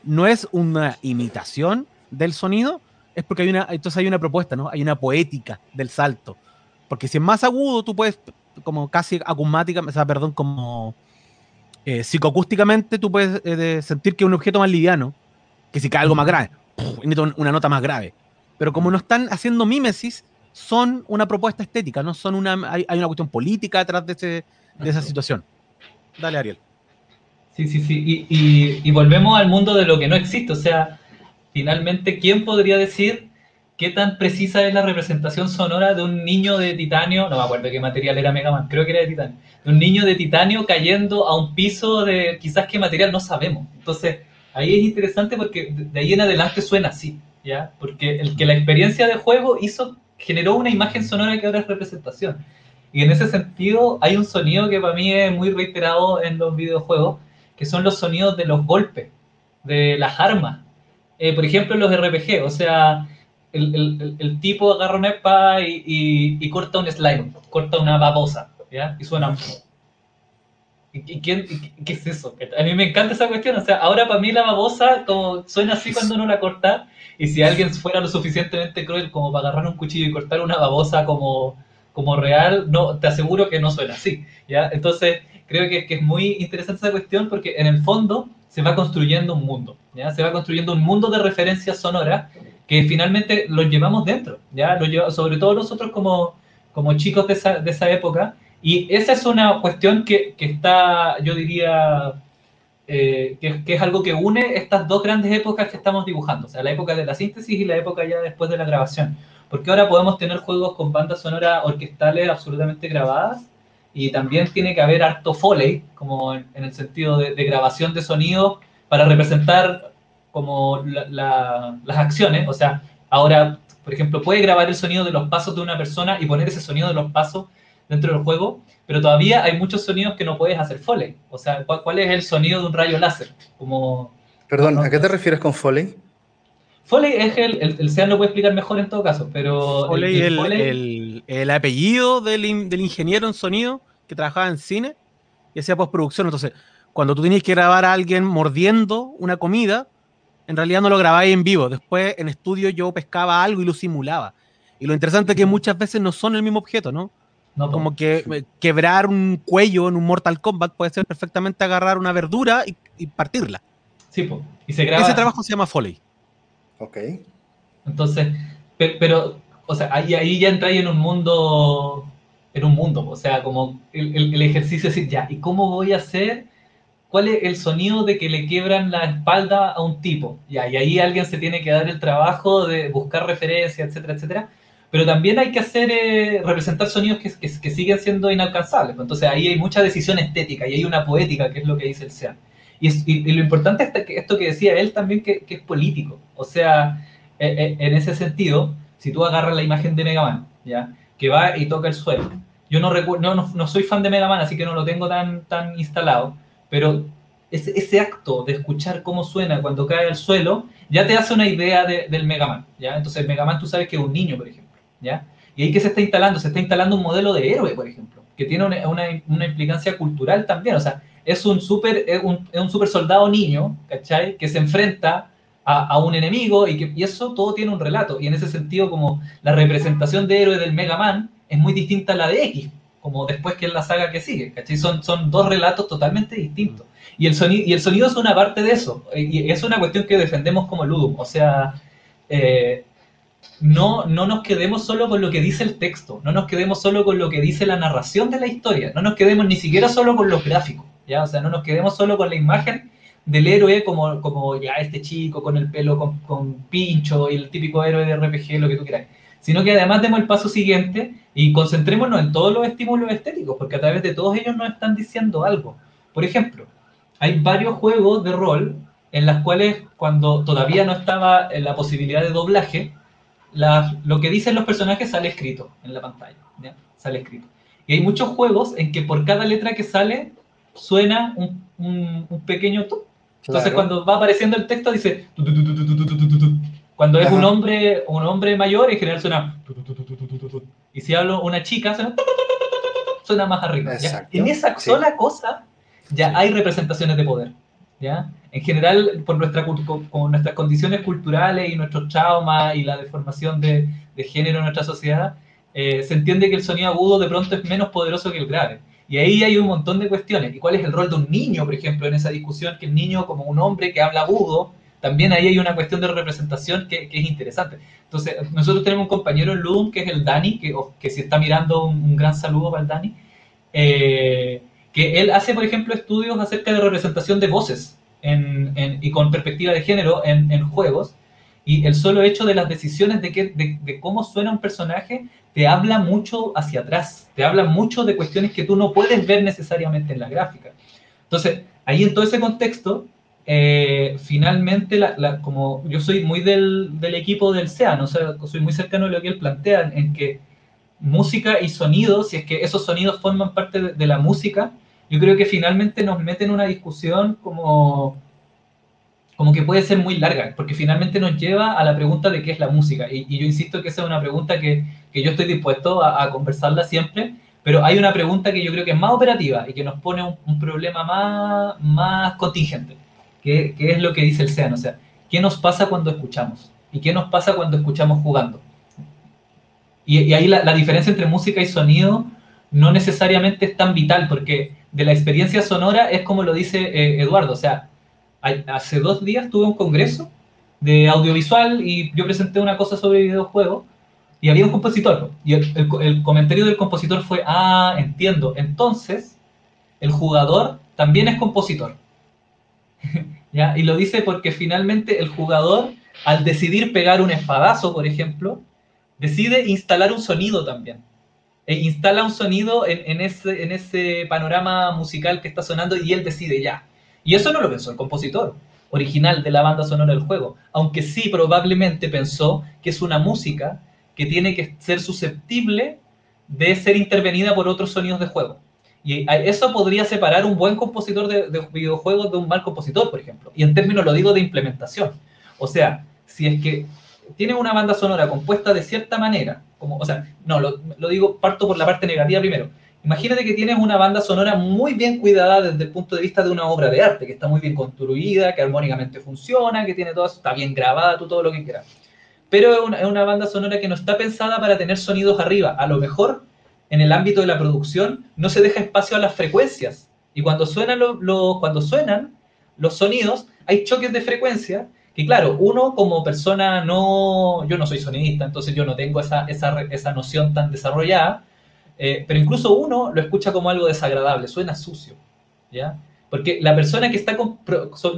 no es una imitación del sonido, es porque hay una, entonces hay una propuesta, ¿no? Hay una poética del salto. Porque si es más agudo, tú puedes, como casi acumática, o sea, perdón, como eh, psicoacústicamente, tú puedes eh, sentir que es un objeto más liviano, que si cae algo más grave una nota más grave. Pero como no están haciendo mímesis, son una propuesta estética, no son una, hay, una cuestión política detrás de, de esa situación. Dale, Ariel. Sí, sí, sí. Y, y, volvemos al mundo de lo que no existe. O sea, finalmente, ¿quién podría decir qué tan precisa es la representación sonora de un niño de titanio? No me acuerdo qué material era Mega Man, creo que era de titanio. De un niño de titanio cayendo a un piso de quizás qué material no sabemos. Entonces, ahí es interesante porque de ahí en adelante suena así, ¿ya? Porque el que la experiencia de juego hizo, generó una imagen sonora que ahora es representación. Y en ese sentido hay un sonido que para mí es muy reiterado en los videojuegos, que son los sonidos de los golpes, de las armas. Eh, por ejemplo, en los RPG, o sea, el, el, tipo agarra una espada y, y, corta un slime, corta una babosa, ¿ya? Y suena... ¿Y quién, qué es eso? A mí me encanta esa cuestión. O sea, ahora para mí la babosa como suena así cuando uno la corta. Y si alguien fuera lo suficientemente cruel como para agarrar un cuchillo y cortar una babosa como, como real, no, te aseguro que no suena así. ¿ya? Entonces, creo que, que es muy interesante esa cuestión porque en el fondo se va construyendo un mundo. ¿ya? Se va construyendo un mundo de referencias sonoras que finalmente los llevamos dentro. ¿ya? Lo sobre todo nosotros como, como chicos de esa, de esa época y esa es una cuestión que, que está, yo diría, eh, que, que, es algo que une estas dos grandes épocas que estamos dibujando, o sea, la época de la síntesis y la época ya después de la grabación. Porque ahora podemos tener juegos con bandas sonoras orquestales absolutamente grabadas y también tiene que haber harto foley, como en, el sentido de, grabación de sonido para representar como las acciones. O sea, ahora, por ejemplo, puede grabar el sonido de los pasos de una persona y poner ese sonido de los pasos dentro del juego, pero todavía hay muchos sonidos que no puedes hacer Foley. O sea, ¿cuál, es el sonido de un rayo láser? Como, Perdón, ¿a qué te refieres con Foley? Foley es el, el, el Sean lo puede explicar mejor en todo caso, pero... Foley, el, el, el, apellido del, del, ingeniero en sonido que trabajaba en cine y hacía postproducción. Entonces, cuando tú tenías que grabar a alguien mordiendo una comida, en realidad no lo grabáis en vivo. Después en estudio yo pescaba algo y lo simulaba. Y lo interesante es que muchas veces no son el mismo objeto, ¿no? no Como que eh, quebrar un cuello en un Mortal Kombat puede ser perfectamente agarrar una verdura y, y partirla. Sí, pues. Y se graba... Ese trabajo se llama Foley. Ok. Entonces, pero, o sea, ahí, ahí ya entráis en un mundo, en un mundo, o sea, como el, el, ejercicio de decir, ya, ¿y cómo voy a hacer? ¿Cuál es el sonido de que le quiebran la espalda a un tipo? Ya, y ahí alguien se tiene que dar el trabajo de buscar referencias, etcétera, etcétera. Pero también hay que hacer, eh, representar sonidos que, que, siguen siendo inalcanzables. Entonces ahí hay mucha decisión estética y hay una poética, que es lo que dice el SEAN. Y, lo importante es que esto que decía él también, que, es político. O sea, e, e, en ese sentido, si tú agarras la imagen de Mega Man, ¿ya? que va y toca el suelo. Yo no, no, no, soy fan de Mega Man, así que no lo tengo tan, tan instalado, pero ese, ese, acto de escuchar cómo suena cuando cae al suelo ya te hace una idea del Mega Man. ¿ya? Entonces, Mega Man tú sabes que es un niño, por ejemplo. ¿ya? Y ahí que se está instalando, se está instalando un modelo de héroe, por ejemplo, que tiene una, una, una implicancia cultural también. O sea, es un super, un, un super soldado niño, ¿cachai? Que se enfrenta a, a, un enemigo y que y eso todo tiene un relato. Y en ese sentido, como la representación de héroe del Mega Man es muy distinta a la de X, como después que es la saga que sigue, ¿cachai? Son, son dos relatos totalmente distintos. Y el, sonido, y el sonido es una parte de eso. Y es una cuestión que defendemos como Ludum. O sea, eh, no, no nos quedemos solo con lo que dice el texto, no nos quedemos solo con lo que dice la narración de la historia, no nos quedemos ni siquiera solo con los gráficos. ¿ya? O sea, no nos quedemos solo con la imagen del héroe como, como ya este chico con el pelo con, con pincho y el típico héroe de RPG, lo que tú quieras, sino que además demos el paso siguiente y concentrémonos en todos los estímulos estéticos, porque a través de todos ellos nos están diciendo algo. Por ejemplo, hay varios juegos de rol en las cuales cuando todavía no estaba la posibilidad de doblaje, la, lo que dicen los personajes sale escrito en la pantalla, ¿ya? sale escrito. Y hay muchos juegos en que por cada letra que sale suena un, un, pequeño tu. Entonces cuando va apareciendo el texto dice cuando es un hombre un hombre mayor en general suena y si hablo una chica suena, suena más arriba. En esa sola cosa ya hay representaciones de poder. ¿ya? En general, por nuestra, con nuestras condiciones culturales y nuestros traumas y la deformación de, de género en nuestra sociedad, eh, se entiende que el sonido agudo de pronto es menos poderoso que el grave. Y ahí hay un montón de cuestiones. ¿Y cuál es el rol de un niño, por ejemplo, en esa discusión? Que el niño, como un hombre que habla agudo, también ahí hay una cuestión de representación que, que es interesante. Entonces, nosotros tenemos un compañero en Ludum, que es el Dani, que, que si está mirando, un, un, gran saludo para el Dani, eh, que él hace, por ejemplo, estudios acerca de representación de voces en, en, y con perspectiva de género en, en juegos. Y el solo hecho de las decisiones de, que, de, de, cómo suena un personaje te habla mucho hacia atrás, te habla mucho de cuestiones que tú no puedes ver necesariamente en la gráfica. Entonces, ahí en todo ese contexto, eh, finalmente, la, la, como yo soy muy del, del, equipo del SEAN, o sea, soy muy cercano a lo que él plantea, en que música y sonido, si es que esos sonidos forman parte de, de la música, yo creo que finalmente nos mete en una discusión como como que puede ser muy larga, porque finalmente nos lleva a la pregunta de qué es la música. Y, yo insisto que esa es una pregunta que, que yo estoy dispuesto a, conversarla siempre, pero hay una pregunta que yo creo que es más operativa y que nos pone un, problema más, más contingente, que, que, es lo que dice el SEAN, o sea, ¿qué nos pasa cuando escuchamos? ¿Y qué nos pasa cuando escuchamos jugando? Y, ahí la diferencia entre música y sonido no necesariamente es tan vital, porque de la experiencia sonora es como lo dice eh, Eduardo, o sea, hace dos días tuve un congreso de audiovisual y yo presenté una cosa sobre videojuegos y había un compositor. Y el, comentario del compositor fue, ah, entiendo, entonces el jugador también es compositor. Y lo dice porque finalmente el jugador, al decidir pegar un espadazo, por ejemplo, decide instalar un sonido también. E instala un sonido en, ese, panorama musical que está sonando y él decide ya, y eso no lo pensó el compositor original de la banda sonora del juego, aunque sí probablemente pensó que es una música que tiene que ser susceptible de ser intervenida por otros sonidos de juego. Y eso podría separar un buen compositor de, de, videojuegos de un mal compositor, por ejemplo. Y en términos, lo digo, de implementación. O sea, si es que tienes una banda sonora compuesta de cierta manera, como, o sea, no, lo, digo, parto por la parte negativa primero. Imagínate que tienes una banda sonora muy bien cuidada desde el punto de vista de una obra de arte, que está muy bien construida, que armónicamente funciona, que tiene todo, está bien grabada, todo lo que quieras. Pero es una, es una banda sonora que no está pensada para tener sonidos arriba. A lo mejor en el ámbito de la producción no se deja espacio a las frecuencias. Y cuando suenan, lo, cuando suenan los sonidos, hay choques de frecuencia que, claro, uno como persona no, yo no soy sonidista, entonces yo no tengo esa, esa, esa noción tan desarrollada, eh, pero incluso uno lo escucha como algo desagradable, suena sucio, ¿ya? Porque la persona que está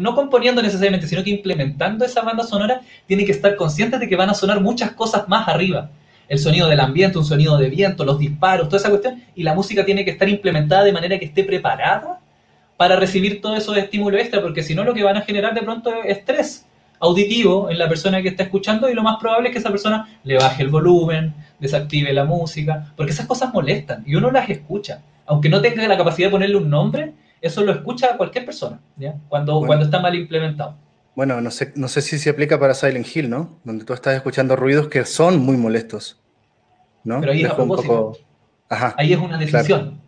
no componiendo necesariamente, sino que implementando esa banda sonora, tiene que estar consciente de que van a sonar muchas cosas más arriba el sonido del ambiente, un sonido de viento, los disparos, toda esa cuestión, y la música tiene que estar implementada de manera que esté preparada para recibir todos esos estímulos extra, porque si no lo que van a generar de pronto es estrés auditivo en la persona que está escuchando y lo más probable es que esa persona le baje el volumen, desactive la música, porque esas cosas molestan y uno las escucha. Aunque no tenga la capacidad de ponerle un nombre, eso lo escucha cualquier persona, ¿ya? Cuando, cuando está mal implementado. Bueno, no sé, no sé si se aplica para Silent Hill, ¿no? Donde tú estás escuchando ruidos que son muy molestos. ¿no? Pero ahí es, un poco... ahí es una decisión.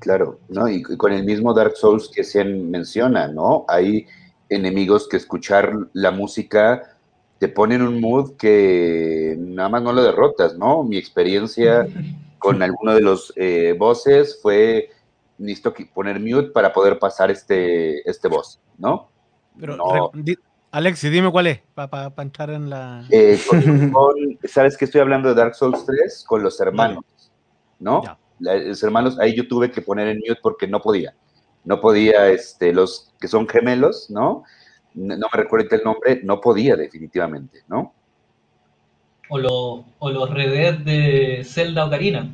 Claro. ¿no? Y con el mismo Dark Souls que se menciona, ¿no? Hay enemigos que escuchar la música te ponen un mood que nada más no lo derrotas, ¿no? Mi experiencia con alguno de los eh, bosses fue necesito poner mute para poder pasar este, este boss, ¿no? Pero, Alexi, dime cuál es, para entrar en la... Eh, ¿Sabes que estoy hablando de Dark Souls 3? Con los hermanos, ¿no? los hermanos, ahí yo tuve que poner en mute porque no podía. No podía, este, los que son gemelos, ¿no? No me recuerdo el nombre, no podía definitivamente, ¿no? O, o los Red de Zelda Ocarina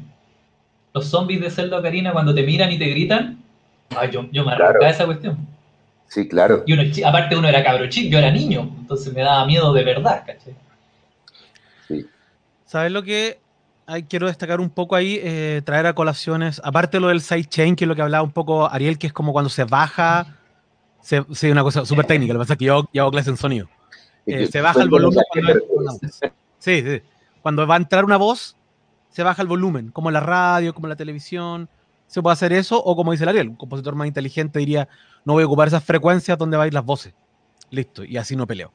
los zombies de Zelda Ocarina cuando te miran y te gritan, ay, yo, yo me arrancaba esa cuestión. Sí, claro. Y uno, aparte uno era cabro chico, yo era niño, entonces me daba miedo de verdad, ¿cachai? Sí. ¿Sabes lo que hay, quiero destacar un poco ahí? Eh, traer a colaciones, aparte lo del sidechain, que es lo que hablaba un poco Ariel, que es como cuando se baja, se, sí, una cosa súper técnica, lo que pasa es que yo, hago clase en sonido. Eh, se baja el volumen cuando, sí, sí. cuando va a entrar una voz, se baja el volumen, como la radio, como la televisión. Se puede hacer eso, o como dice el Ariel, un compositor más inteligente diría, no voy a ocupar esas frecuencias donde van a ir las voces. Listo, y así no peleo.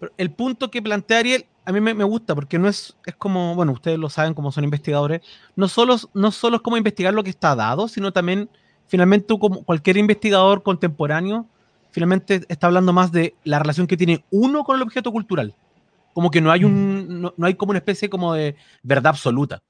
Pero el punto que plantea Ariel a mí me, gusta porque no es, es como, bueno, ustedes lo saben como son investigadores, no solo, no solo es como investigar lo que está dado, sino también, finalmente, como cualquier investigador contemporáneo, finalmente está hablando más de la relación que tiene uno con el objeto cultural. Como que no hay un, no, hay como una especie como de verdad absoluta.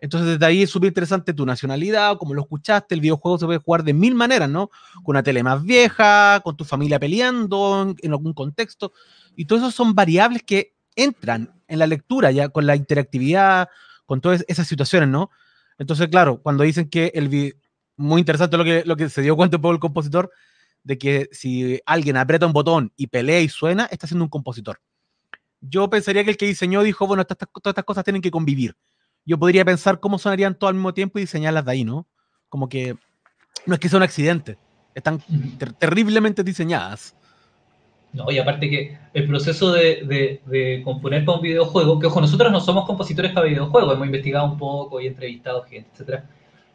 Entonces, desde ahí es súper interesante tu nacionalidad, como lo escuchaste, el videojuego se puede jugar de mil maneras, ¿no? Con una tele más vieja, con tu familia peleando, en, algún contexto. Y todo eso son variables que entran en la lectura, ya con la interactividad, con todas esas situaciones, ¿no? Entonces, claro, cuando dicen que el muy interesante lo que, lo que se dio cuenta un poco el compositor, de que si alguien aprieta un botón y pelea y suena, está siendo un compositor yo pensaría que el que diseñó dijo, bueno, todas estas cosas tienen que convivir. Yo podría pensar cómo sonarían todo al mismo tiempo y diseñarlas de ahí, ¿no? Como que no es que sea un accidente, están terriblemente diseñadas. No, y aparte que el proceso de, de, componer para un videojuego, que ojo, nosotros no somos compositores para videojuegos, hemos investigado un poco y entrevistado gente, etc.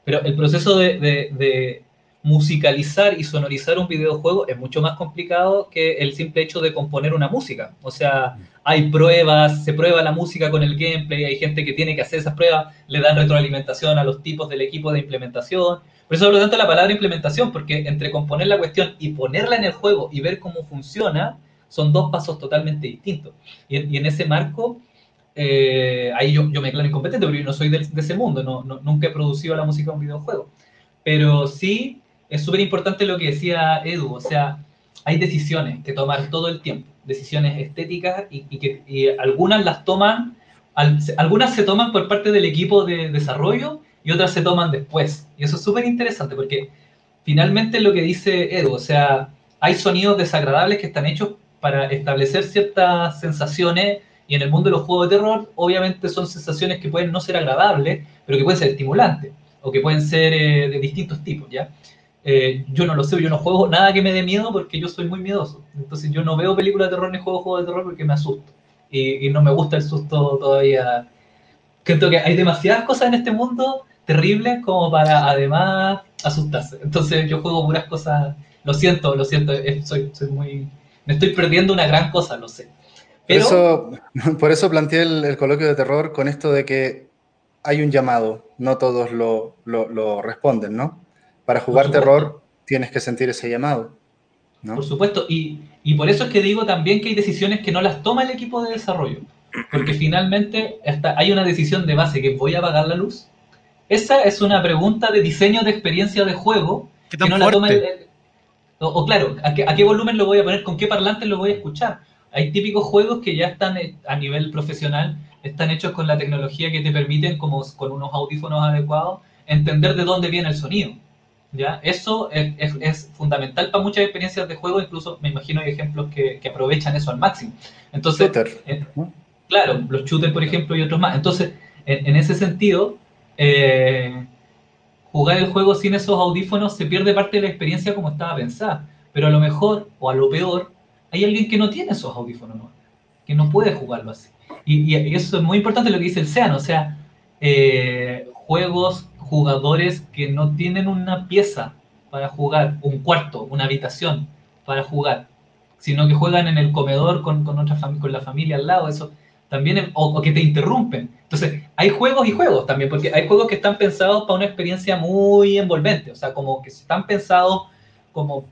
Pero el proceso de, musicalizar y sonorizar un videojuego es mucho más complicado que el simple hecho de componer una música. O sea, hay pruebas, se prueba la música con el gameplay, hay gente que tiene que hacer esas pruebas, le dan retroalimentación a los tipos del equipo de implementación. Por eso, por lo tanto, la palabra implementación, porque entre componer la cuestión y ponerla en el juego y ver cómo funciona, son dos pasos totalmente distintos. Y, en ese marco, eh, ahí yo, yo me declaro incompetente, porque yo no soy de, ese mundo, no, nunca he producido la música de un videojuego. Pero sí es súper importante lo que decía Edu, o sea, hay decisiones que tomar todo el tiempo decisiones estéticas y, que algunas las toman, algunas se toman por parte del equipo de desarrollo y otras se toman después. Y eso es súper interesante porque finalmente lo que dice Edu, o sea, hay sonidos desagradables que están hechos para establecer ciertas sensaciones Y en el mundo de los juegos de terror, obviamente son sensaciones que pueden no ser agradables, pero que pueden ser estimulantes, o que pueden ser eh, de distintos tipos, ¿ya? Eh, yo no lo sé, yo no juego nada que me dé miedo porque yo soy muy miedoso. Entonces yo no veo películas de terror ni juego juegos de terror porque me asusto. Y, y no me gusta el susto todavía. Creo que hay demasiadas cosas en este mundo terribles como para además asustarse. Entonces yo juego puras cosas, lo siento, lo siento, soy, soy muy... Me estoy perdiendo una gran cosa, lo sé. Pero... Por, eso, por eso planteé el, coloquio de terror con esto de que hay un llamado, no todos lo, lo, lo responden, ¿no? Para jugar terror tienes que sentir ese llamado. ¿no? Por supuesto, y, y, por eso es que digo también que hay decisiones que no las toma el equipo de desarrollo, porque finalmente hasta hay una decisión de base que voy a apagar la luz. Esa es una pregunta de diseño de experiencia de juego que no la toma el, o, claro, ¿a qué, ¿a qué, volumen lo voy a poner? ¿Con qué parlantes lo voy a escuchar? Hay típicos juegos que ya están eh, a nivel profesional, están hechos con la tecnología que te permiten, como con unos audífonos adecuados, entender de dónde viene el sonido. ¿ya? Eso es, es, fundamental para muchas experiencias de juego, incluso me imagino hay ejemplos que, que aprovechan eso al máximo. Entonces, eh, claro, los shooters, por ejemplo, y otros más. Entonces, en, en ese sentido, eh, jugar el juego sin esos audífonos se pierde parte de la experiencia como estaba pensada. Pero a lo mejor, o a lo peor, hay alguien que no tiene esos audífonos, que no puede jugarlo así. Y, eso es muy importante lo que dice el SEAN, o sea, eh, juegos, jugadores que no tienen una pieza para jugar, un cuarto, una habitación para jugar, sino que juegan en el comedor con, con, otra con la familia al lado, eso también, o, o, que te interrumpen. Entonces, hay juegos y juegos también, porque hay juegos que están pensados para una experiencia muy envolvente, o sea, como que están pensados como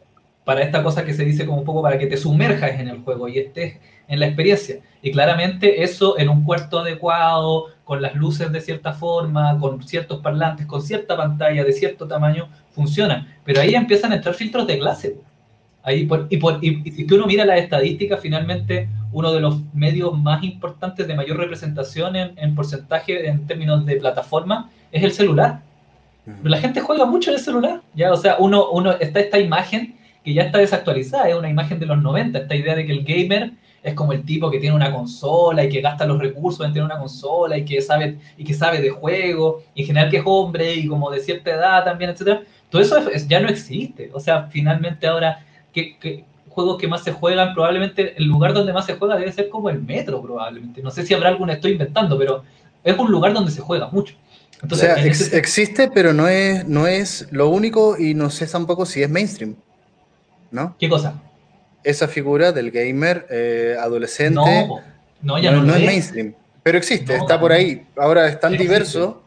para esta cosa que se dice como un poco para que te sumerjas en el juego y estés en la experiencia. Y claramente eso en un cuarto adecuado, con las luces de cierta forma, con ciertos parlantes, con cierta pantalla de cierto tamaño, funciona. Pero ahí empiezan a entrar filtros de clase. Ahí por, y, por, y, y si uno mira las estadísticas, finalmente uno de los medios más importantes de mayor representación en, en porcentaje en términos de plataforma es el celular. Pero la gente juega mucho en el celular, ¿ya? O sea, uno, uno está esta imagen que ya está desactualizada, es una imagen de los 90, esta idea de que el gamer es como el tipo que tiene una consola y que gasta los recursos en tener una consola y que sabe, y que sabe de juego, y en general que es hombre y como de cierta edad también, etcétera. Todo eso es, ya no existe. O sea, finalmente ahora, que, que juegos que más se juegan, probablemente el lugar donde más se juega debe ser como el metro, probablemente. No sé si habrá alguna, estoy inventando, pero es un lugar donde se juega mucho. Entonces, o sea, ex ese... existe, pero no es, no es lo único y no sé tampoco si es mainstream. ¿No? ¿Qué cosa? Esa figura del gamer eh, adolescente no, no, ya no, no, no es. mainstream, pero existe, está por ahí. Ahora es tan diverso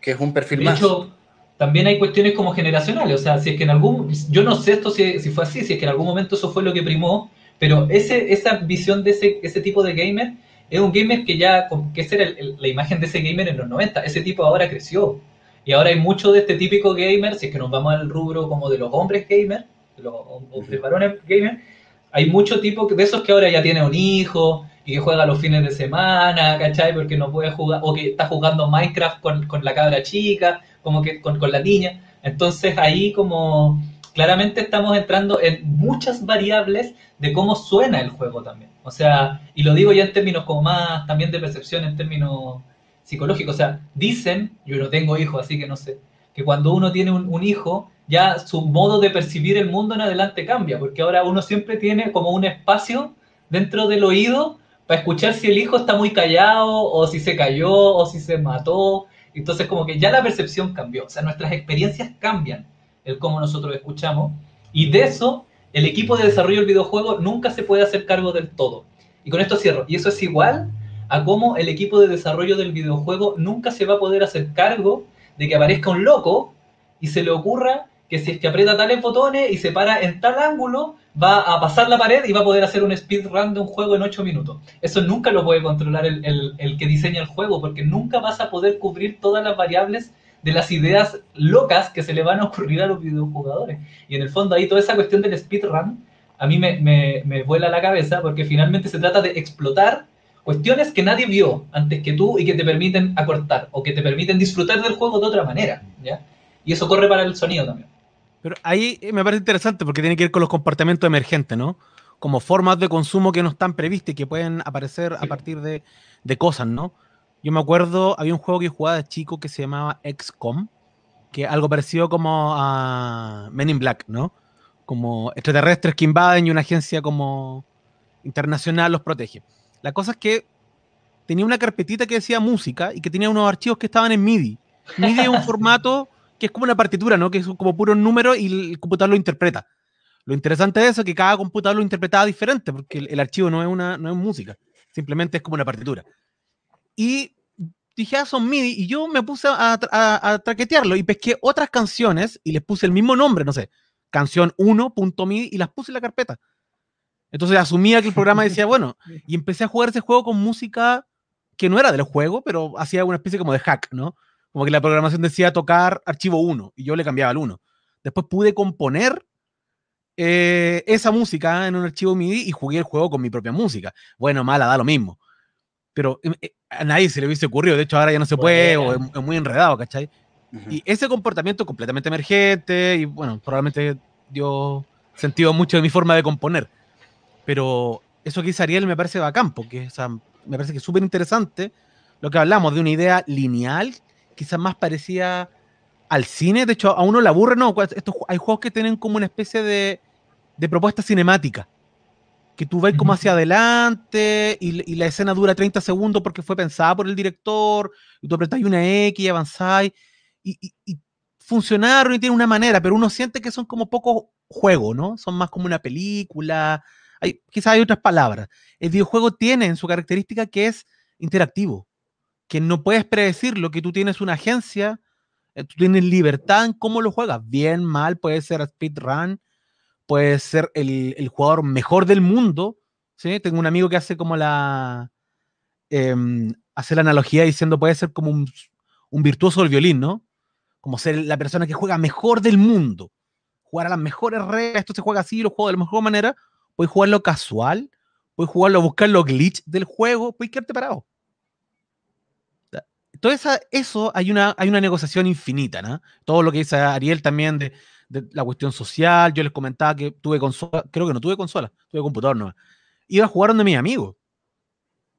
que es un perfil De más. hecho, también hay cuestiones como generacionales, o sea, si es que en algún, yo no sé esto si, si fue así, si es que en algún momento eso fue lo que primó, pero ese, esa visión de ese, ese tipo de gamer es un gamer que ya, que esa era el- el- la imagen de ese gamer en los 90, ese tipo ahora creció. Y ahora hay mucho de este típico gamer, si es que nos vamos al rubro como de los hombres gamer, de los hombres varones gamer, hay mucho tipo de esos que ahora ya tiene un hijo y que juega los fines de semana, ¿cachai? Porque no puede jugar, o que está jugando Minecraft con, con la cabra chica, como que con, con la niña. Entonces ahí como claramente estamos entrando en muchas variables de cómo suena el juego también. O sea, y lo digo ya en términos como más también de percepción, en términos psicológicos. O sea, dicen, yo no tengo hijos, así que no sé, que cuando uno tiene un, un hijo, ya su modo de percibir el mundo en adelante cambia, porque ahora uno siempre tiene como un espacio dentro del oído para escuchar si el hijo está muy callado, o si se cayó, o si se mató. Entonces como que ya la percepción cambió, o sea, nuestras experiencias cambian, el cómo nosotros escuchamos, y de eso el equipo de desarrollo del videojuego nunca se puede hacer cargo del todo. Y con esto cierro, y eso es igual a cómo el equipo de desarrollo del videojuego nunca se va a poder hacer cargo de que aparezca un loco y se le ocurra que si es que aprieta tales botones y se para en tal ángulo, va a pasar la pared y va a poder hacer un speedrun de un juego en 8 minutos. Eso nunca lo puede controlar el, que diseña el juego, porque nunca vas a poder cubrir todas las variables de las ideas locas que se le van a ocurrir a los videojugadores. Y en el fondo ahí toda esa cuestión del speedrun a mí me, me, me la cabeza, porque finalmente se trata de explotar cuestiones que nadie vio antes que tú y que te permiten acortar o que te permiten disfrutar del juego de otra manera, ¿ya? Y eso corre para el sonido también. Pero ahí me parece interesante porque tiene que ver con los comportamientos emergentes, ¿no? como formas de consumo que no están previstas y que pueden aparecer a partir de, de cosas, ¿no? Yo me acuerdo, había un juego que jugaba de chico que se llamaba XCOM, que algo parecido como a Men in Black, ¿no? Como extraterrestres que invaden y una agencia como internacional los protege. La cosa es que tenía una carpetita que decía música y que tenía unos archivos que estaban en MIDI. MIDI es un formato que es como una partitura, ¿no? Que es como puro número y el computador lo interpreta. Lo interesante de eso es que cada computador lo interpretaba diferente, porque el, archivo no es, una, no es música, simplemente es como una partitura. Y dije, ah, son MIDI, y yo me puse a, a, traquetearlo y pesqué otras canciones y les puse el mismo nombre, no sé, canción 1.midi y las puse en la carpeta. Entonces asumía que el programa decía, bueno, y empecé a jugar ese juego con música que no era del juego, pero hacía una especie como de hack, ¿no? Como que la programación decía tocar archivo 1 y yo le cambiaba al 1. Después pude componer eh, esa música en un archivo MIDI y jugué el juego con mi propia música. Bueno, mala, da lo mismo. Pero eh, eh, a nadie se le hubiese ocurrido. De hecho, ahora ya no se puede o es, muy enredado, ¿cachai? Y ese comportamiento completamente emergente y bueno, probablemente dio sentido mucho de mi forma de componer. Pero eso que hizo Ariel me parece bacán, porque me parece que es súper interesante lo que hablamos de una idea lineal, quizás más parecida al cine. De hecho, a uno le aburre, ¿no? Estos, hay juegos que tienen como una especie de, de propuesta cinemática que tú ves como hacia adelante y, la escena dura 30 segundos porque fue pensada por el director, y tú apretas una X y avanzáis, y, y, funcionaron y tienen una manera, pero uno siente que son como poco juego, ¿no? Son más como una película, hay, quizás hay otras palabras. El videojuego tiene en su característica que es interactivo, que no puedes predecirlo, que tú tienes una agencia, eh, tú tienes libertad en cómo lo juegas, bien, mal, puede ser speedrun, puede ser el, jugador mejor del mundo. ¿sí? Tengo un amigo que hace como la. Em, hace la analogía diciendo puede ser como un, virtuoso del violín, ¿no? Como ser la persona que juega mejor del mundo. Jugar a las mejores reglas, esto se juega así, lo juego de la mejor manera. Puedes jugarlo casual, puedes jugarlo, buscar los glitch del juego, puedes quedarte parado. Todo eso hay una, hay una negociación infinita, ¿no? Todo lo que dice Ariel también de de la cuestión social. Yo les comentaba que tuve consola, creo que no tuve consola, tuve computador no. Iba a jugar donde mis amigos.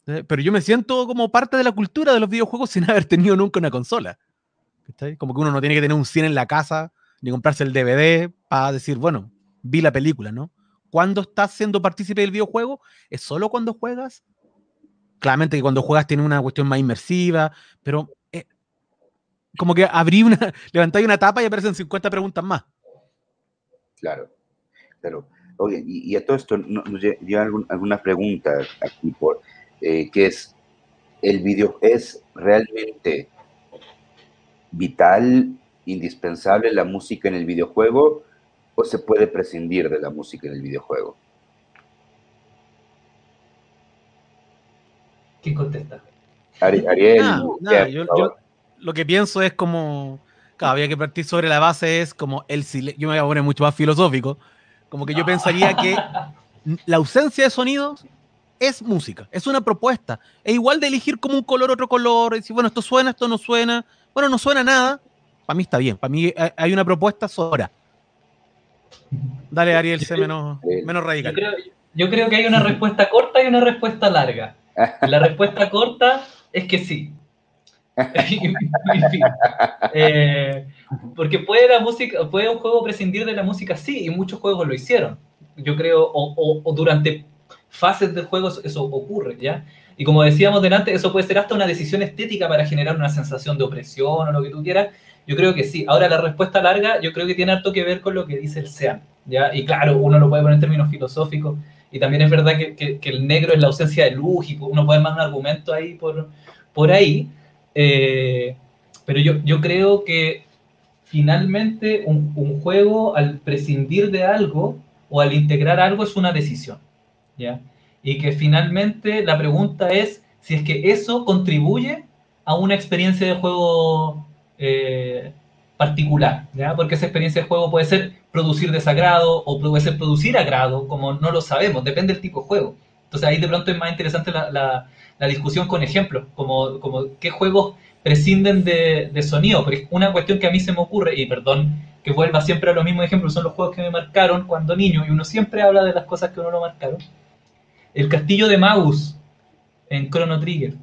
Pero yo me siento como parte de la cultura de los videojuegos sin haber tenido nunca una consola. Como que uno no tiene que tener un cine en la casa, ni comprarse el DVD para decir, bueno, vi la película, ¿no? Cuando estás siendo partícipe del videojuego, es solo cuando juegas. Claramente que cuando juegas tiene una cuestión más inmersiva, pero eh, como que abrí una, levantáis una tapa y aparecen 50 preguntas más. Claro, claro. Oye, y, a todo esto nos lleva alguna pregunta aquí por, eh, que es, ¿el video es realmente vital, indispensable la música en el videojuego o se puede prescindir de la música en el videojuego? ¿Quién contesta? Ariel. Ah, yo, lo que pienso es como Claro, había que partir sobre la base, es como el silencio. Yo me voy a poner mucho más filosófico. Como que yo pensaría que la ausencia de sonidos es música, es una propuesta. Es igual de elegir como un color otro color, y decir, bueno, esto suena, esto no suena. Bueno, no suena nada. Para mí está bien. Para mí hay una propuesta sobra. Dale, Ariel, sé menos, menos radical. Yo creo, yo creo que hay una respuesta corta y una respuesta larga. La respuesta corta es que sí. Eh, porque puede la música, puede un juego prescindir de la música, sí, y muchos juegos lo hicieron. Yo creo, o, durante fases del juego eso ocurre, ¿ya? Y como decíamos delante, eso puede ser hasta una decisión estética para generar una sensación de opresión o lo que tú quieras. Yo creo que sí. Ahora, la respuesta larga, yo creo que tiene harto que ver con lo que dice el SEAN, ¿ya? Y claro, uno lo puede poner en términos filosóficos, y también es verdad que, que, el negro es la ausencia de luz, y uno puede mandar un argumento ahí por, por ahí, eh, pero yo, yo creo que finalmente un, un, juego al prescindir de algo o al integrar algo es una decisión. ¿ya? Y que finalmente la pregunta es si es que eso contribuye a una experiencia de juego eh, particular, ¿ya? porque esa experiencia de juego puede ser producir desagrado o puede ser producir agrado, como no lo sabemos, depende del tipo de juego. Entonces ahí de pronto es más interesante la, la, discusión con ejemplos, como, como qué juegos prescinden de, de sonido. Pero una cuestión que a mí se me ocurre, y perdón que vuelva siempre a los mismos ejemplos, son los juegos que me marcaron cuando niño, y uno siempre habla de las cosas que uno lo marcaron. El castillo de Magus en Chrono Trigger.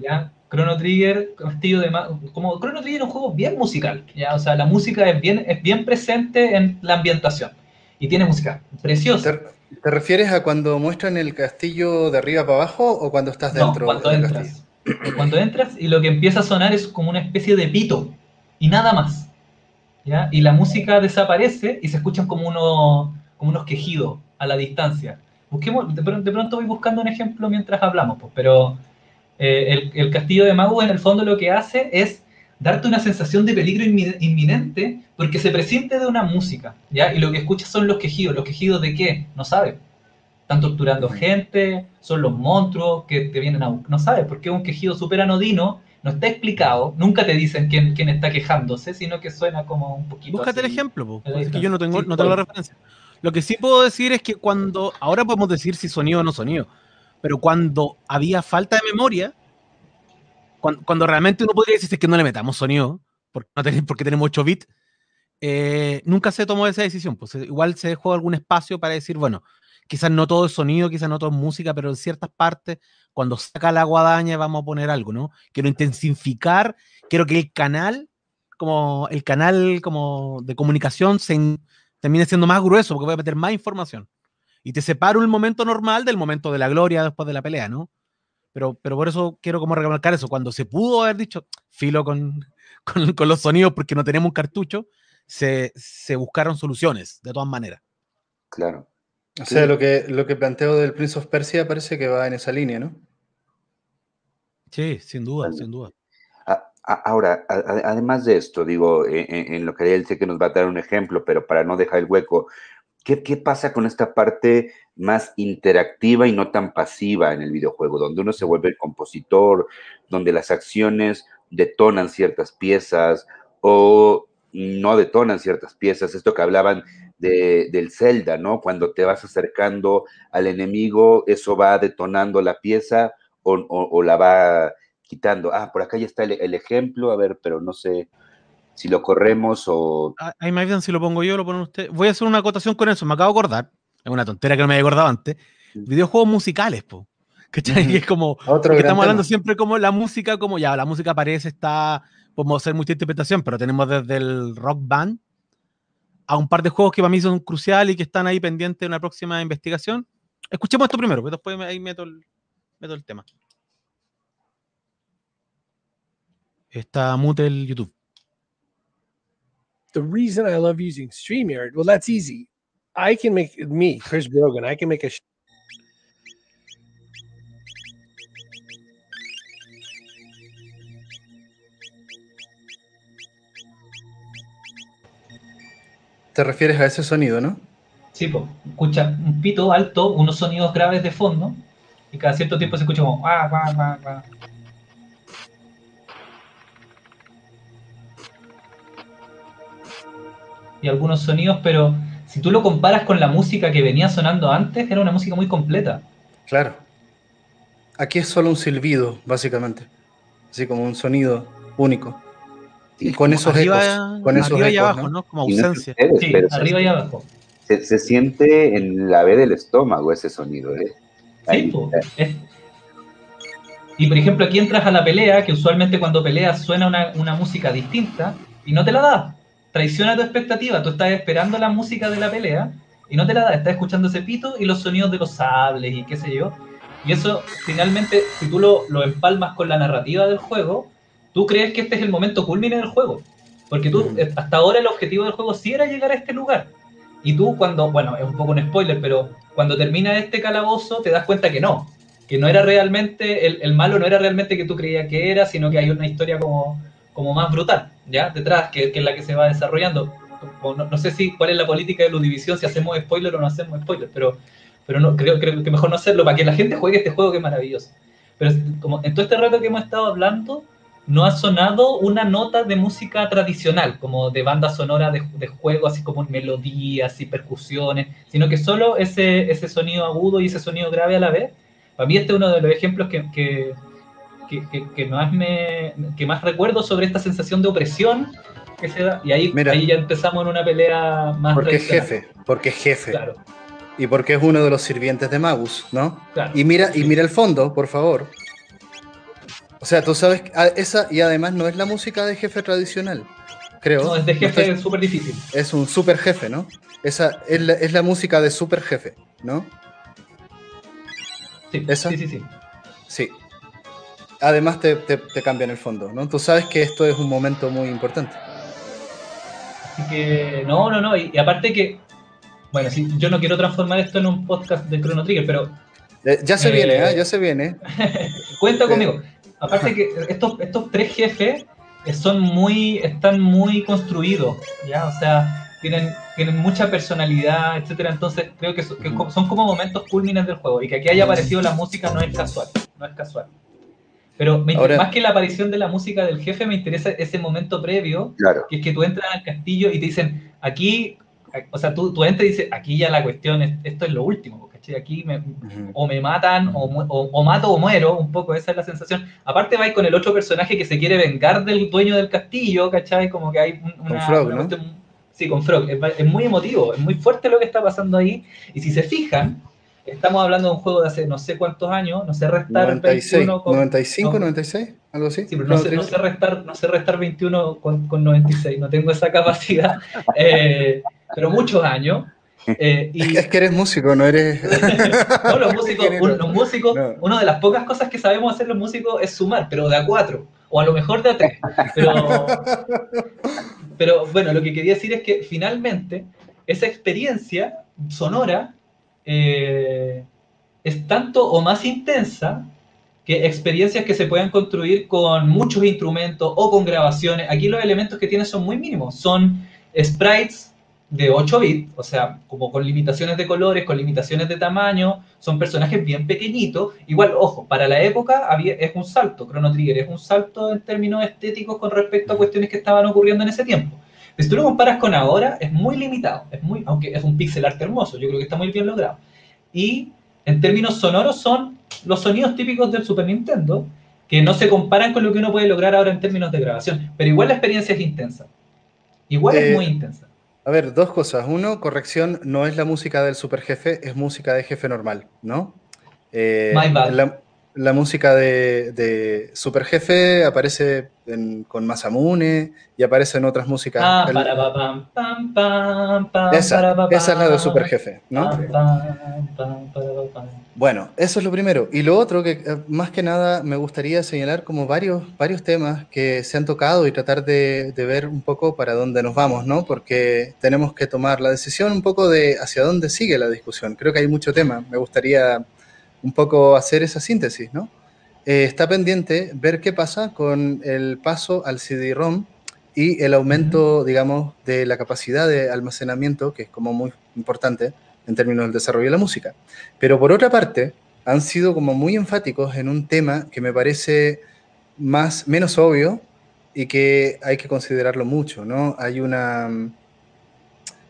¿Ya? Chrono Trigger, castillo de. Como Chrono Trigger es un juego bien musical, ¿ya? O sea, la música es bien, es bien presente en la ambientación. Y tiene música preciosa. ¿Te, refieres a cuando muestran el castillo de arriba para abajo o cuando estás dentro? No, cuando entras. Cuando entras y lo que empieza a sonar es como una especie de pito y nada más. ¿ya? Y la música desaparece y se escuchan como unos, como unos quejidos a la distancia. Busquemos, de, pronto voy buscando un ejemplo mientras hablamos, pues, pero eh, el, castillo de Mago en el fondo lo que hace es darte una sensación de peligro inminente porque se presiente de una música, ¿ya? Y lo que escuchas son los quejidos. ¿Los quejidos de qué? No sabes. Están torturando gente, son los monstruos que te vienen a... No sabes, porque es un quejido súper anodino no está explicado, nunca te dicen quién, quién está quejándose, sino que suena como un poquito. Búscate el ejemplo, porque que yo no tengo, no tengo la referencia. Lo que sí puedo decir es que cuando, ahora podemos decir si sonido o no sonido, pero cuando había falta de memoria, cuando, realmente uno podría decir que no le metamos sonido, porque, no porque tenemos 8 bits, eh, nunca se tomó esa decisión. Pues igual se dejó algún espacio para decir, bueno, quizás no todo es sonido, quizás no todo es música, pero en ciertas partes cuando saca la guadaña vamos a poner algo, ¿no? Quiero intensificar, quiero que el canal, como el canal como de comunicación se termine siendo más grueso, porque voy a meter más información. Y te separo el momento normal del momento de la gloria después de la pelea, ¿no? Pero, pero por eso quiero como remarcar eso, cuando se pudo haber dicho, filo con, con, los sonidos porque no tenemos un cartucho, se, se buscaron soluciones, de todas maneras. Claro. O sea, lo que, lo que planteo del Prince of Persia parece que va en esa línea, ¿no? Sí, sin duda, sin duda. Ahora, además de esto, digo, en, lo que él sé que nos va a dar un ejemplo, pero para no dejar el hueco, ¿qué, pasa con esta parte más interactiva y no tan pasiva en el videojuego, donde uno se vuelve el compositor, donde las acciones detonan ciertas piezas o no detonan ciertas piezas? Esto que hablaban del Zelda, ¿no? Cuando te vas acercando al enemigo, eso va detonando la pieza o, la va quitando. Ah, por acá ya está el, ejemplo, a ver, pero no sé si lo corremos o... Ah, ahí me avisan si lo pongo yo, lo pone usted. Voy a hacer una acotación con eso, me acabo de acordar, es una tontera que no me había acordado antes, videojuegos musicales, po. ¿Cachai? es como, estamos hablando siempre como la música, como ya, la música aparece, está, podemos hacer mucha interpretación, pero tenemos desde el rock band a un par de juegos que para mí son cruciales y que están ahí pendientes de una próxima investigación. Escuchemos esto primero, pero después ahí meto el, meto el tema. Está mute el YouTube. The reason I love using StreamYard, well, that's easy. I can make me, Chris Brogan, I can make a Te refieres a ese sonido, ¿no? Sí, pues, escucha un pito alto, unos sonidos graves de fondo, y cada cierto tiempo se escucha como ah, ah, ah, ah". Y algunos sonidos, pero si tú lo comparas con la música que venía sonando antes, era una música muy completa. Claro. Aquí es solo un silbido, básicamente. Así como un sonido único. Y con esos arriba, ecos. Con arriba y abajo, ¿no? Como ausencia. sí, arriba y abajo. Se, siente en la B del estómago ese sonido, ¿eh? Sí, Y por ejemplo, aquí entras a la pelea, que usualmente cuando peleas suena una, una música distinta, y no te la da. Traiciona tu expectativa. Tú estás esperando la música de la pelea, y no te la da. Estás escuchando ese pito y los sonidos de los sables y qué sé yo. Y eso, finalmente, si tú lo, lo empalmas con la narrativa del juego, tú crees que este es el momento culmine del juego. Porque tú, eh, hasta ahora el objetivo del juego sí era llegar a este lugar. Y tú cuando, bueno, es un poco un spoiler, pero cuando termina este calabozo te das cuenta que no, que no era realmente, el, malo no era realmente que tú creías que era, sino que hay una historia como, como más brutal, ¿ya? Detrás, que, es la que se va desarrollando. No, sé si cuál es la política de división si hacemos spoiler o no hacemos spoiler, pero, pero no, creo, creo que mejor no hacerlo para que la gente juegue este juego que es maravilloso. Pero como en todo este rato que hemos estado hablando, no ha sonado una nota de música tradicional, como de banda sonora de, de juego, así como melodías y percusiones, sino que solo ese, ese sonido agudo y ese sonido grave a la vez. Para mí este es uno de los ejemplos que, que, que- que más me que más recuerdo sobre esta sensación de opresión que se da. Y ahí, Mira. ahí ya empezamos en una pelea más Porque es jefe, porque es jefe. Claro, Y porque es uno de los sirvientes de Magus, ¿no? claro. Y mira, y mira el fondo, por favor. O sea, tú sabes, que- ah, esa, y además no es la música de jefe tradicional, creo. No, es de jefe súper difícil. es un super jefe, ¿no? Esa es la, es la música de super jefe, ¿no? Sí, ¿Esa? sí, sí, sí. Sí. Además te, te, te cambian el fondo, ¿no? Tú sabes que esto es un momento muy importante. Así que, no, no, no. Y, y aparte que, bueno, sí, yo no quiero transformar esto en un podcast de Chrono Trigger, pero Eh, ya se Eh, viene, ¿eh? Ya se viene. cuenta conmigo. Aparte que estos, estos tres jefes eh, son muy, están muy construidos, ¿ya? O sea, tienen, tienen mucha personalidad, etcétera. Entonces creo que, so- que son como momentos culmines del juego. Y que aquí haya aparecido la música no es casual, no es casual. Pero me Ahora- más que la aparición de la música del jefe, me interesa ese momento previo Claro. que es que tú entras al castillo y te dicen, aquí, o sea, tú, tú entras y dices, aquí ya la cuestión, es, esto es lo último, ¿cachai? Aquí me, Ujú. o me matan, o, mu- o- o mato o muero, un poco esa es la sensación. Aparte vais con el otro personaje que se quiere vengar del dueño del castillo, ¿cachai? Como que hay un- una... Frog, una ¿no? sí, con Frog. Es, es muy emotivo, es muy fuerte lo que está pasando ahí. Y si se fijan, estamos hablando de un juego de hace no sé cuántos años, no sé restar 96, 21 con... 95, no. 96, algo así. Sí, pero no sé, no sé restar, no sé restar 21 con, con 96, no tengo esa capacidad, Eh, pero muchos años. eh, y Es que eres músico, no eres. no, los músicos, un- los músicos No. una de las pocas cosas que sabemos hacer los músicos es sumar, pero de a cuatro, o a lo mejor de a tres. Pero, pero bueno, lo que quería decir es que finalmente esa experiencia sonora eh, es tanto o más intensa que experiencias que se puedan construir con muchos instrumentos o con grabaciones. Aquí los elementos que tiene son muy mínimos, son sprites de 8 bits, o sea, como con limitaciones de colores, con limitaciones de tamaño, son personajes bien pequeñitos. Igual, ojo, para la época había, es un salto, Chrono Trigger es un salto en términos estéticos con respecto a cuestiones que estaban ocurriendo en ese tiempo. Pero si tú lo comparas con ahora, es muy limitado, es muy, aunque es un pixel art hermoso, yo creo que está muy bien logrado. Y en términos sonoros son los sonidos típicos del Super Nintendo, que no se comparan con lo que uno puede lograr ahora en términos de grabación, pero igual la experiencia es intensa. Igual Eh, es muy intensa. A ver, dos cosas. Uno, corrección, no es la música del super jefe, es música de jefe normal, ¿no? Eh, My bad. La, la música de, de super jefe aparece en- con Masamune y aparece en otras músicas. Ah, El- para, pa, pam, pam, pam, pam, esa, para, esa es la de super jefe, ¿no? Bueno, eso es lo primero. Y lo otro que eh, más que nada me gustaría señalar como varios, varios temas que se han tocado y tratar de, de ver un poco para dónde nos vamos, ¿no? Porque tenemos que tomar la decisión un poco de hacia dónde sigue la discusión. Creo que hay mucho tema. Me gustaría un poco hacer esa síntesis, ¿no? Eh, está pendiente ver qué pasa con el paso al CD-ROM y el aumento, digamos, de la capacidad de almacenamiento, que es como muy importante en términos del desarrollo de la música. Pero por otra parte, han sido como muy enfáticos en un tema que me parece más, menos obvio y que hay que considerarlo mucho, ¿no? Hay una,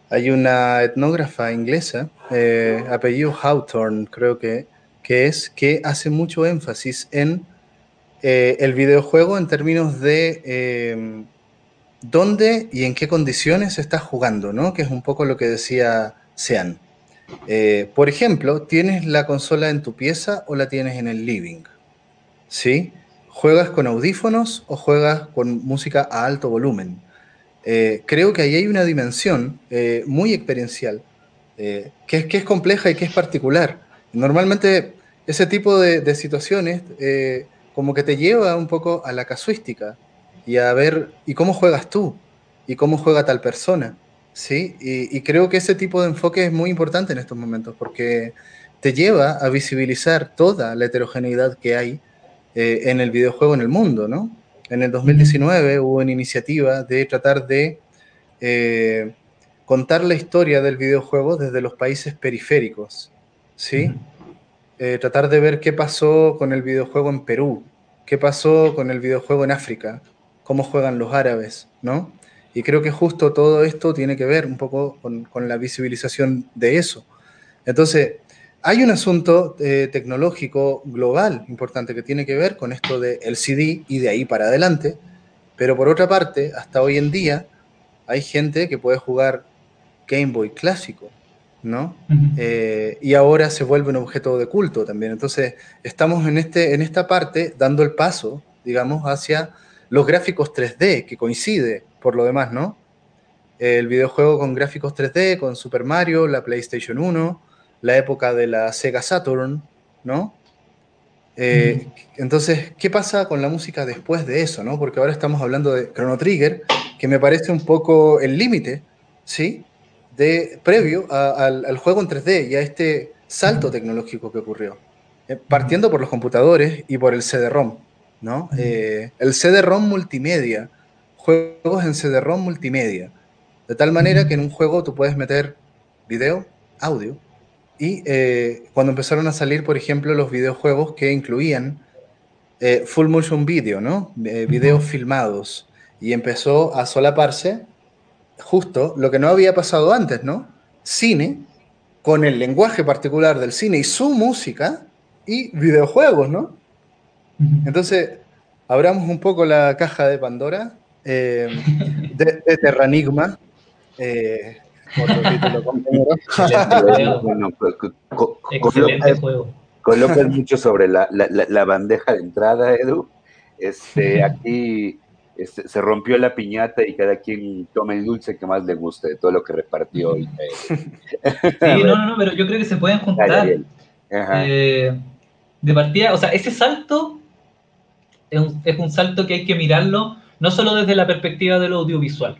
hay una etnógrafa inglesa, eh, apellido Hawthorne, creo que, que es, que hace mucho énfasis en eh, el videojuego en términos de eh, dónde y en qué condiciones se está jugando, ¿no? Que es un poco lo que decía Sean. Eh, por ejemplo, ¿tienes la consola en tu pieza o la tienes en el living? ¿Sí? ¿Juegas con audífonos o juegas con música a alto volumen? Eh, creo que ahí hay una dimensión muy experiencial, que, es, que es compleja y que es particular. Normalmente ese tipo de, de situaciones eh, como que te lleva un poco a la casuística y a ver, ¿y cómo juegas tú? ¿Y cómo juega tal persona? ¿sí? Y, y, creo que ese tipo de enfoque es muy importante en estos momentos porque te lleva a visibilizar toda la heterogeneidad que hay eh, en el videojuego en el mundo, ¿no? En el 2019 hubo una iniciativa de tratar de eh, contar la historia del videojuego desde los países periféricos, ¿sí? Eh, tratar de ver qué pasó con el videojuego en Perú, qué pasó con el videojuego en África, cómo juegan los árabes, ¿no? Y creo que justo todo esto tiene que ver un poco con, la visibilización de eso. Entonces, hay un asunto eh, tecnológico global importante que tiene que ver con esto del el CD y de ahí para adelante, pero por otra parte, hasta hoy en día hay gente que puede jugar Game Boy clásico, ¿no? Eh, y ahora se vuelve un objeto de culto también. Entonces, estamos en, este, en esta parte dando el paso, digamos, hacia los gráficos 3D, que coincide por lo demás, ¿no? El videojuego con gráficos 3D, con Super Mario, la PlayStation 1, la época de la Sega Saturn, ¿no? Eh, entonces, ¿qué pasa con la música después de eso, no? Porque ahora estamos hablando de Chrono Trigger, que me parece un poco el límite, ¿sí? De, previo al, juego en 3D y a este salto tecnológico que ocurrió. Eh, partiendo por los computadores y por el CD-ROM, ¿no? Eh, el CD-ROM multimedia, juegos en CD-ROM multimedia. De tal manera que en un juego tú puedes meter video, audio, y eh, cuando empezaron a salir, por ejemplo, los videojuegos que incluían eh, full motion video, ¿no? Eh, videos filmados. Y empezó a solaparse justo lo que no había pasado antes, ¿no? Cine, con el lenguaje particular del cine y su música, y videojuegos, ¿no? Entonces, abramos un poco la caja de Pandora de, de Terranigma. Otro título, Excelente juego. Colocas mucho sobre la, la, bandeja de entrada, Edu. Este, aquí este, se rompió la piñata y cada quien toma el dulce que más le guste de todo lo que repartió hoy. Sí, no, no, pero yo creo que se pueden juntar. Eh, de partida, o sea, ese salto es un, es un salto que hay que mirarlo no solo desde la perspectiva de lo audiovisual,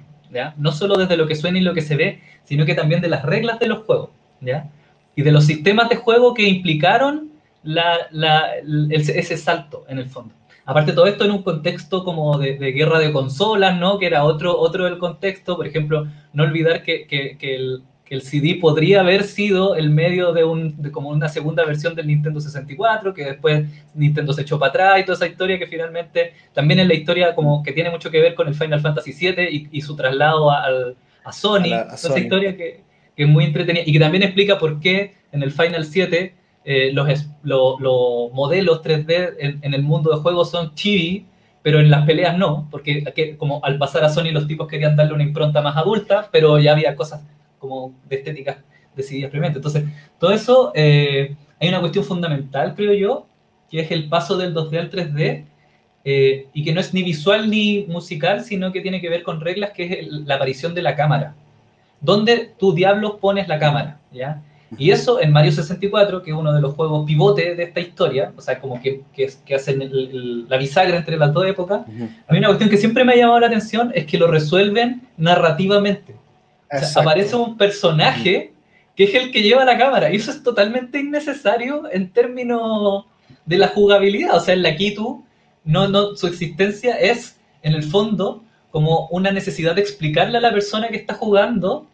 no solo desde lo que suena y lo que se ve, sino que también de las reglas de los juegos, ¿ya? Y de los sistemas de juego que implicaron ese salto, en el fondo. Aparte, todo esto en un contexto como de, guerra de consolas, ¿no? Que era otro, otro del contexto. Por ejemplo, no olvidar que, que el, el CD podría haber sido el medio de, un, como una segunda versión del Nintendo 64, que después Nintendo se echó para atrás y toda esa historia que finalmente también es la historia como que tiene mucho que ver con el Final Fantasy VII y, su traslado a, Sony, esa historia que, es muy entretenida y que también explica por qué en el Final 7 eh, los, los, modelos 3D en, el mundo de juegos son chibi, pero en las peleas no, porque como al pasar a Sony los tipos querían darle una impronta más adulta, pero ya había cosas como de estética decididas previamente. Entonces, todo eso, eh, hay una cuestión fundamental, creo yo, que es el paso del 2D al 3D, eh, y que no es ni visual ni musical, sino que tiene que ver con reglas, que es la aparición de la cámara. ¿Dónde tú diablos pones la cámara? ¿ya? Y eso en Mario 64, que es uno de los juegos pivote de esta historia, o sea, como que, que, hacen la bisagra entre las dos épocas, a mí una cuestión que siempre me ha llamado la atención es que lo resuelven narrativamente aparece un personaje que es el que lleva la cámara. Y eso es totalmente innecesario en términos de la jugabilidad. O sea, en la Kitu, no, no, su existencia es, en el fondo, como una necesidad de explicarle a la persona que está jugando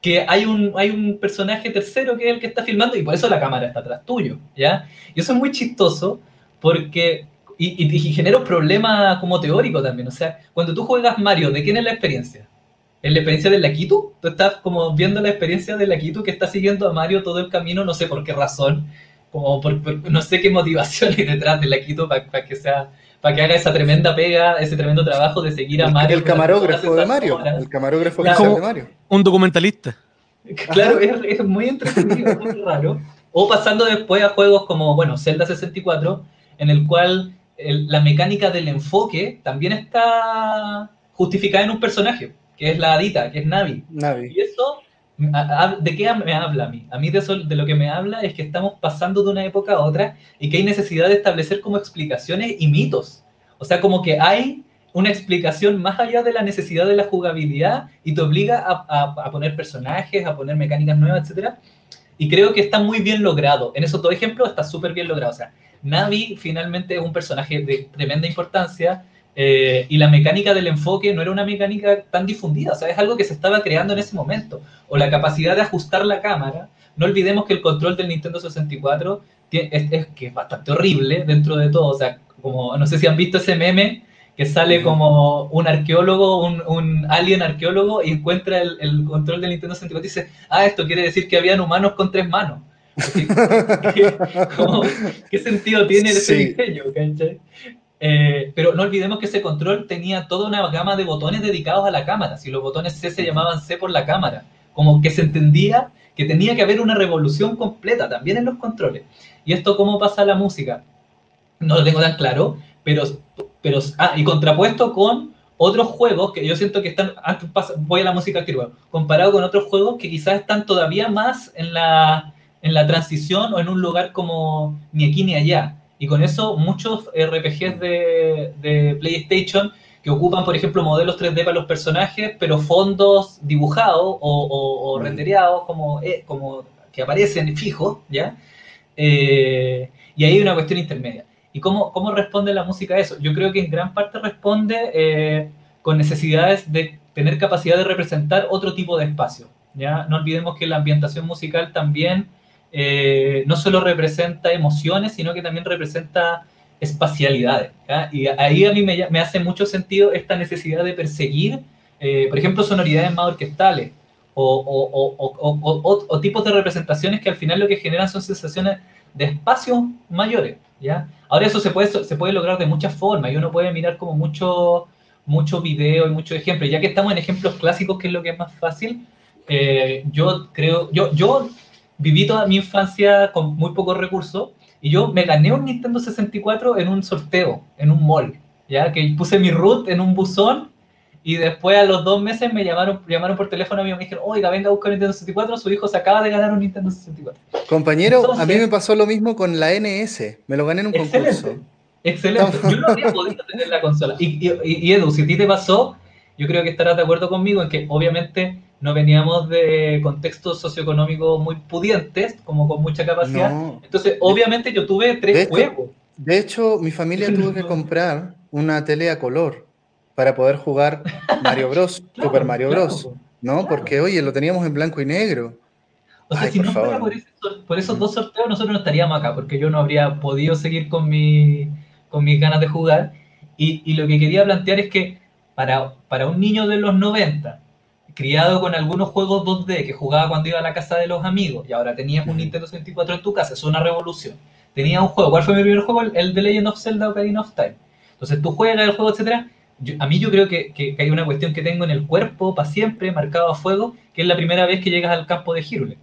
que hay un, hay un personaje tercero que es el que está filmando y por eso la cámara está atrás tuyo, ¿ya? Y eso es muy chistoso porque... Y, y, y genera un problema como teórico también. O sea, cuando tú juegas Mario, ¿de quién es la experiencia? en la experiencia del Lakitu. Tú estás como viendo la experiencia del Lakitu que está siguiendo a Mario todo el camino, no sé por qué razón, como por, no sé qué motivación hay detrás del Lakitu para que sea para que haga esa tremenda pega, ese tremendo trabajo de seguir a Mario. El camarógrafo de Mario, el camarógrafo de Mario. Un documentalista. Claro, es, muy entretenido, muy raro. O pasando después a juegos como, bueno, Zelda 64, en el cual la mecánica del enfoque también está justificada en un personaje que es la Adita, que es Navi. Navi. Y eso, ¿de qué me habla a mí? A mí de, lo que me habla es que estamos pasando de una época a otra y que hay necesidad de establecer como explicaciones y mitos. O sea, como que hay una explicación más allá de la necesidad de la jugabilidad y te obliga a, poner personajes, a poner mecánicas nuevas, etc. Y creo que está muy bien logrado. En esos dos ejemplos está súper bien logrado. O sea, Navi finalmente es un personaje de tremenda importancia eh, y la mecánica del enfoque no era una mecánica tan difundida, o sea, es algo que se estaba creando en ese momento. O la capacidad de ajustar la cámara. No olvidemos que el control del Nintendo 64 es, que es bastante horrible dentro de todo. O sea, como no sé si han visto ese meme que sale como un arqueólogo, un, alien arqueólogo y encuentra el, control del Nintendo 64 y dice, ah, esto quiere decir que habían humanos con tres manos. ¿Qué, cómo- qué sentido tiene ese Sí. diseño? ¿cachai? Eh, pero no olvidemos que ese control tenía toda una gama de botones dedicados a la cámara. Si los botones C se llamaban C por la cámara, como que se entendía que tenía que haber una revolución completa también en los controles. ¿Y esto cómo pasa a la música? No lo tengo tan claro, pero, pero ah, y contrapuesto con otros juegos que yo siento que están, antes pasa- voy a la música antigua, comparado con otros juegos que quizás están todavía más en la, en la transición o en un lugar como ni aquí ni allá. Y con eso muchos RPGs de, de PlayStation que ocupan, por ejemplo, modelos 3D para los personajes, pero fondos dibujados o, o- o rendereados como, eh, como que aparecen fijos, ¿ya? Eh, y ahí hay una cuestión intermedia. ¿Y cómo, cómo responde la música a eso? Yo creo que en gran parte responde eh, con necesidades de tener capacidad de representar otro tipo de espacio. ¿ya? No olvidemos que la ambientación musical también eh, no solo representa emociones, sino que también representa espacialidades. Y ahí a mí me, hace mucho sentido esta necesidad de perseguir, eh, por ejemplo, sonoridades más orquestales o, tipos de representaciones que al final lo que generan son sensaciones de espacios mayores. ¿ya? Ahora eso se puede, se puede lograr de muchas formas y uno puede mirar como mucho, mucho video y muchos ejemplos. Ya que estamos en ejemplos clásicos, que es lo que es más fácil, eh, yo creo, yo viví toda mi infancia con muy pocos recursos y yo me gané un Nintendo 64 en un sorteo, en un mall, ya que puse mi root en un buzón y después a los dos meses me llamaron, llamaron por teléfono a mí y me dijeron, oiga, venga a buscar un Nintendo 64, su hijo se acaba de ganar un Nintendo 64. Compañero, a mí Entonces- me pasó lo mismo con la NS. Me lo gané en un concurso. Excelente. Excelente. Yo no habría podido tener la consola. Y, y- y, Edu, si a ti te pasó, yo creo que estarás de acuerdo conmigo en que obviamente no veníamos de contextos socioeconómicos muy pudientes, como con mucha capacidad. No. Entonces, obviamente yo tuve De tres hecho- juegos. De hecho, mi familia tuvo que comprar una tele a color para poder jugar Mario Bros, Claro, Super Mario claro, Bros, ¿no? claro. Porque, oye, lo teníamos en blanco y negro. O sea, Ay, si por no fuera por, ese sor- por esos dos sorteos, nosotros no estaríamos acá, porque yo no habría podido seguir con, mi, con mis ganas de jugar. Y, y lo que quería plantear es que para, para un niño de los 90, criado con algunos juegos 2D que jugaba cuando iba a la casa de los amigos, y ahora tenías un. Nintendo 64 en tu casa, es una revolución. Tenías un juego, ¿cuál fue mi primer juego? El, el de Legend of Zelda Ocarina of Time. Entonces tú juegas el juego, etcétera. Yo- a mí yo creo que, que- que hay una cuestión que tengo en el cuerpo para siempre, marcado a fuego, que es la primera vez que llegas al campo de Hyrule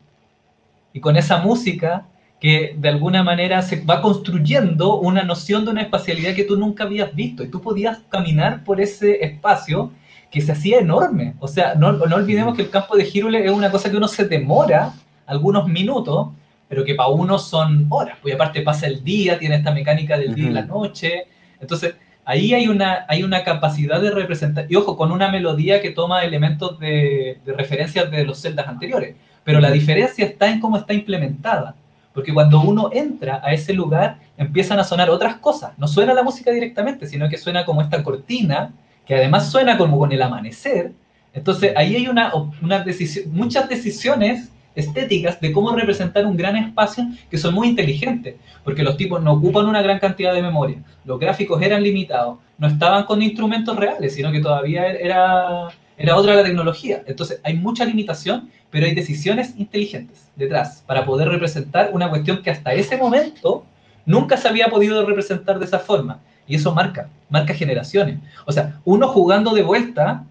y con esa música que de alguna manera se va construyendo una noción de una espacialidad que tú nunca habías visto y tú podías caminar por ese espacio que se hacía enorme. O sea, no, no olvidemos que el campo de Hyrule es una cosa que uno se demora algunos minutos, pero que para uno son horas. Pues aparte pasa el día, tiene esta mecánica del día y la noche. Entonces, ahí hay una, hay una capacidad de representar, y ojo, con una melodía que toma elementos de, de referencias de los celdas anteriores pero la diferencia está en cómo está implementada. Porque cuando uno entra a ese lugar, empiezan a sonar otras cosas. No suena la música directamente, sino que suena como esta cortina, que además suena como con el amanecer. Entonces ahí hay una, una decisión, muchas decisiones estéticas de cómo representar un gran espacio que son muy inteligentes, porque los tipos no ocupan una gran cantidad de memoria, los gráficos eran limitados, no estaban con instrumentos reales, sino que todavía era, era otra la tecnología. Entonces hay mucha limitación, pero hay decisiones inteligentes detrás para poder representar una cuestión que hasta ese momento nunca se había podido representar de esa forma. Y eso marca, marca generaciones. O sea, uno jugando de vuelta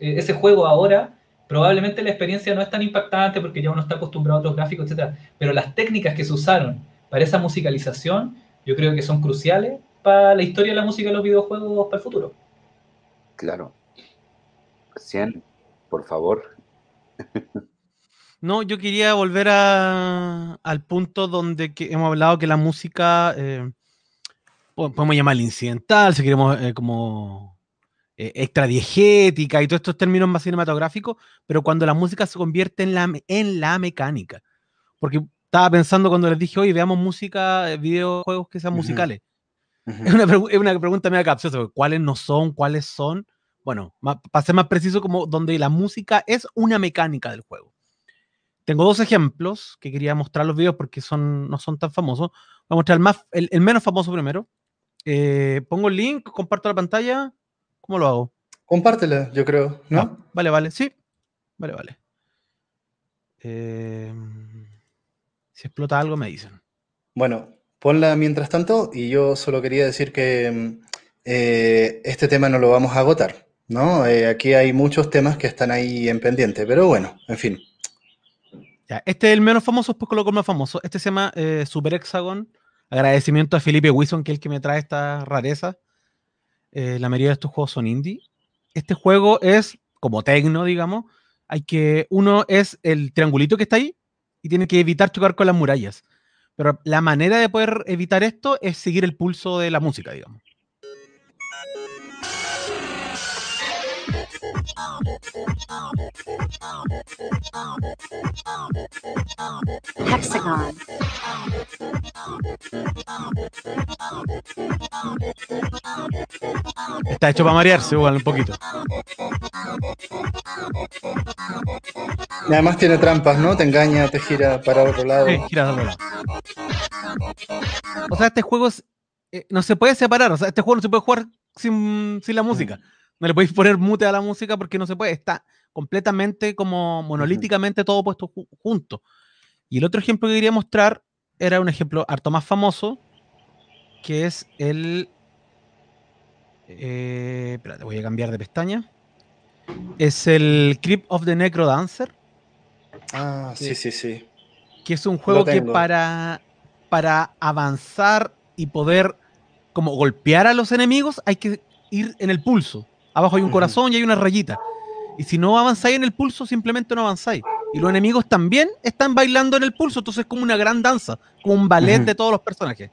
eh, ese juego ahora, probablemente la experiencia no es tan impactante porque ya uno está acostumbrado a otros gráficos, etc. Pero las técnicas que se usaron para esa musicalización, yo creo que son cruciales para la historia de la música de los videojuegos para el futuro. Claro. 100, por favor. No, yo quería volver a- al punto donde que hemos hablado que la música, eh, podemos llamarla incidental, si queremos eh, como eh, extradiegética y todos estos términos más cinematográficos, pero cuando la música se convierte en la, en la mecánica. Porque estaba pensando cuando les dije, oye, veamos música, eh, videojuegos que sean Ujú. musicales. Ujú. Es una, es una pregunta medio capciosa, ¿cuáles no son? ¿Cuáles son? Bueno, ma- para ser más preciso, como donde la música es una mecánica del juego. Tengo dos ejemplos que quería mostrar los videos porque son, no son tan famosos. Voy a mostrar el, más, el, el menos famoso primero. Eh, pongo el link, comparto la pantalla. ¿Cómo lo hago? Compártela, yo creo, ¿no? Ah, vale, vale, sí. Vale, vale. Eh, Si explota algo, me dicen. Bueno, ponla mientras tanto y yo solo quería decir que eh, este tema no lo vamos a agotar, ¿no? Eh, aquí hay muchos temas que están ahí en pendiente, pero bueno, en fin. Ya, este es el menos famoso, después coloco el más famoso. Este se llama Super Hexagon. Agradecimiento a Felipe Wilson, que es el que me trae esta rareza. Eh, la mayoría de estos juegos son indie. Este juego es como tecno, digamos. Hay que. Uno es el triangulito que está ahí y tiene que evitar chocar con las murallas. Pero la manera de poder evitar esto es seguir el pulso de la música, digamos. Hexagon. Está hecho para marearse, igual, un poquito. Y además tiene trampas, ¿no? Te engaña, te gira para otro lado. Sí, gira otro lado. O sea, este juego es- eh, no se puede separar. O sea, este juego no se puede jugar sin, sin la música. No le podéis poner mute a la música porque no se puede. Está completamente como monolíticamente todo puesto ju- junto. Y el otro ejemplo que quería mostrar era un ejemplo harto más famoso, que es el... Eh, espérate, voy a cambiar de pestaña. Es el Crypt of the Necro Dancer Ah, sí, sí, sí. que es un juego que para, para avanzar y poder como golpear a los enemigos hay que ir en el pulso. Abajo hay un corazón y hay una rayita. Y si no avanzáis en el pulso, simplemente no avanzáis. Y los enemigos también están bailando en el pulso, entonces es como una gran danza, como un ballet de todos los personajes.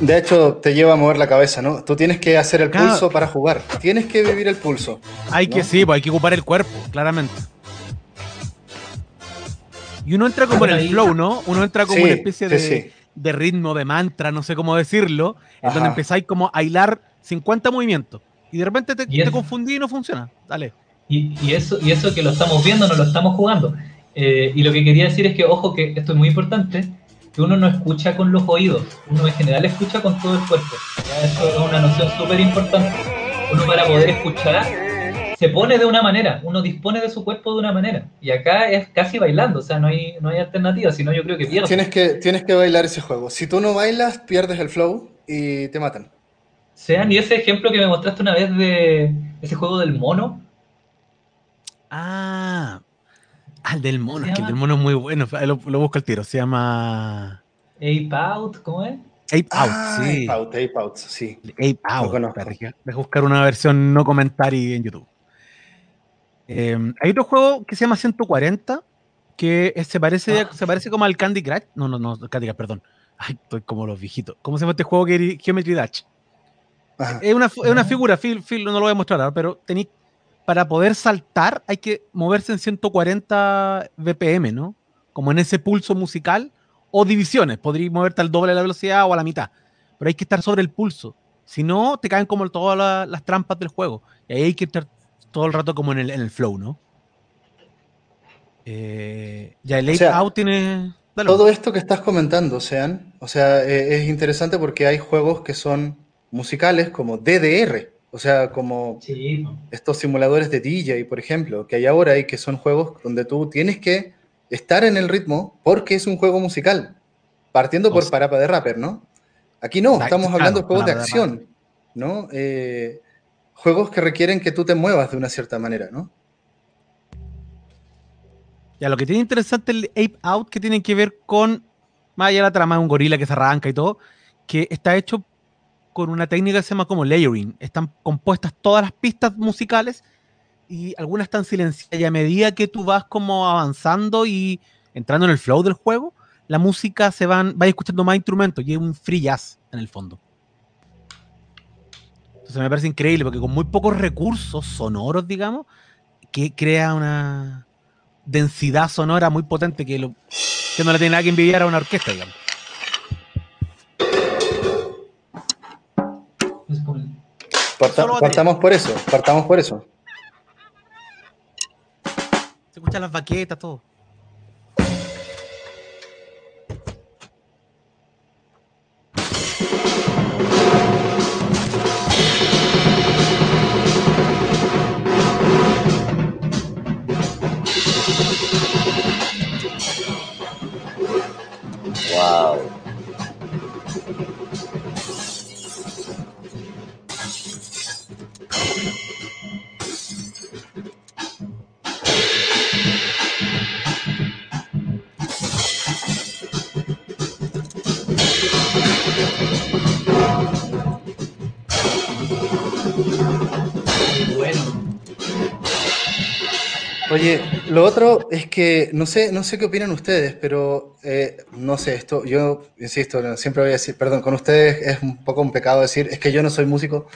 De hecho, te lleva a mover la cabeza, ¿no? Tú tienes que hacer el Claro. pulso para jugar. Tienes que vivir el pulso. Hay que, sí, pues hay que ocupar el cuerpo, claramente. Y uno entra como en el flow, ¿no? Uno entra como Sí, una especie de, sí. de ritmo, de mantra, no sé cómo decirlo, en donde empezáis como a hilar 50 movimientos. Y de repente te, te confundí y no funciona. Dale. Y, y eso, y eso que lo estamos viendo, no lo estamos jugando. Eh, y lo que quería decir es que, ojo, que esto es muy importante, que uno no escucha con los oídos, uno en general escucha con todo el cuerpo. ¿ya? Eso es una noción súper importante. Uno para poder escuchar se pone de una manera, uno dispone de su cuerpo de una manera. Y acá es casi bailando, o sea, no hay, no hay alternativa, sino yo creo que pierde. Tienes que, tienes que bailar ese juego. Si tú no bailas, pierdes el flow y te matan. Sean, y ese ejemplo que me mostraste una vez de ese juego del mono, Ah, al del mono, ¿Se es que el del mono es muy bueno. Lo, lo busco al tiro. Se llama Ape Out, ¿cómo es? Ape Out, Ah, sí. Ape Out, Ape Out, sí. Ape Out. deja buscar una versión no comentario en YouTube. Eh, hay otro juego que se llama 140, que es- se parece, Ah. se parece como al Candy Crush. No, no, no, Candy Crush, perdón. Ay, estoy como los viejitos. ¿Cómo se llama este juego Geometry Dash? Es una, es una figura, Phil, Phil, no lo voy a mostrar ahora, pero tení, para poder saltar hay que moverse en 140 BPM, ¿no? Como en ese pulso musical o divisiones. Podrías moverte al doble de la velocidad o a la mitad, pero hay que estar sobre el pulso. Si no, te caen como todas la- las trampas del juego. Y ahí hay que estar todo el rato como en el, en el flow, ¿no? Eh, ya el O sea, Out tiene... dale. Todo esto que estás comentando, Sean, o sea, eh, es interesante porque hay juegos que son musicales como DDR, o sea, como Sí, estos simuladores de DJ, por ejemplo, que hay ahora y que son juegos donde tú tienes que estar en el ritmo porque es un juego musical, partiendo O por sea- Parapa de Rapper, ¿no? Aquí no, estamos hablando de juegos de acción, ¿no? Eh, juegos que requieren que tú te muevas de una cierta manera, ¿no? Ya, lo que tiene interesante el Ape Out que tiene que ver con, más allá de la trama de un gorila que se arranca y todo, que está hecho con una técnica que se llama como layering. Están compuestas todas las pistas musicales y algunas están silenciadas y a medida que tú vas como avanzando y entrando en el flow del juego, la música se van, va escuchando más instrumentos y es un free jazz en el fondo. Entonces me parece increíble porque con muy pocos recursos sonoros, digamos, que crea una densidad sonora muy potente que, lo- que no le tiene nada que envidiar a una orquesta, digamos. Parta- partamos por eso, partamos por eso. Se escuchan las baquetas, todo. Tchau. Oye, lo otro es que no sé, no sé qué opinan ustedes, pero eh, no sé, esto, yo insisto, siempre voy a decir, perdón, con ustedes es un poco un pecado decir, es que yo no soy músico,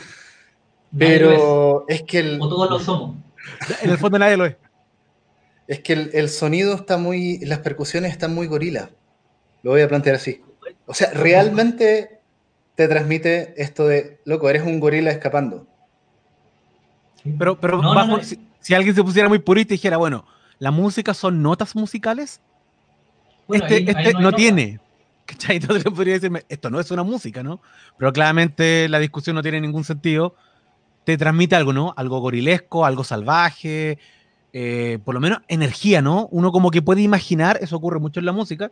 pero es que el, es, o todos lo somos. En el fondo nadie lo es. es que el, el sonido está muy, las percusiones están muy gorila. Lo voy a plantear así. O sea, realmente te transmite esto de, loco, eres un gorila escapando. Pero, pero No, no, bajo- no. Si, si alguien se pusiera muy purista y dijera, bueno, ¿la música son notas musicales? Bueno, este ahí- ahí este no no, nota. tiene. ¿Cachai? Entonces podría decirme, esto no es una música, ¿no? Pero claramente la discusión no tiene ningún sentido. Te transmite algo, ¿no? Algo gorilesco, algo salvaje, eh, por lo menos energía, ¿no? Uno como que puede imaginar, eso ocurre mucho en la música,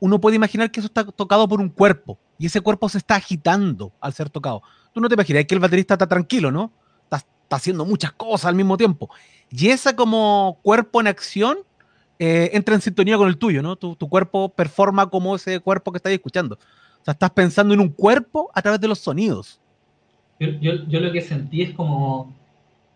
uno puede imaginar que eso está tocado por un cuerpo y ese cuerpo se está agitando al ser tocado. Tú no te imaginas que el baterista está tranquilo, ¿no? Está, haciendo muchas cosas al mismo tiempo. Y ese como cuerpo en acción eh, entra en sintonía con el tuyo, ¿no? Tu, cuerpo performa como ese cuerpo que estás escuchando. O sea, estás pensando en un cuerpo a través de los sonidos. Yo lo que sentí es como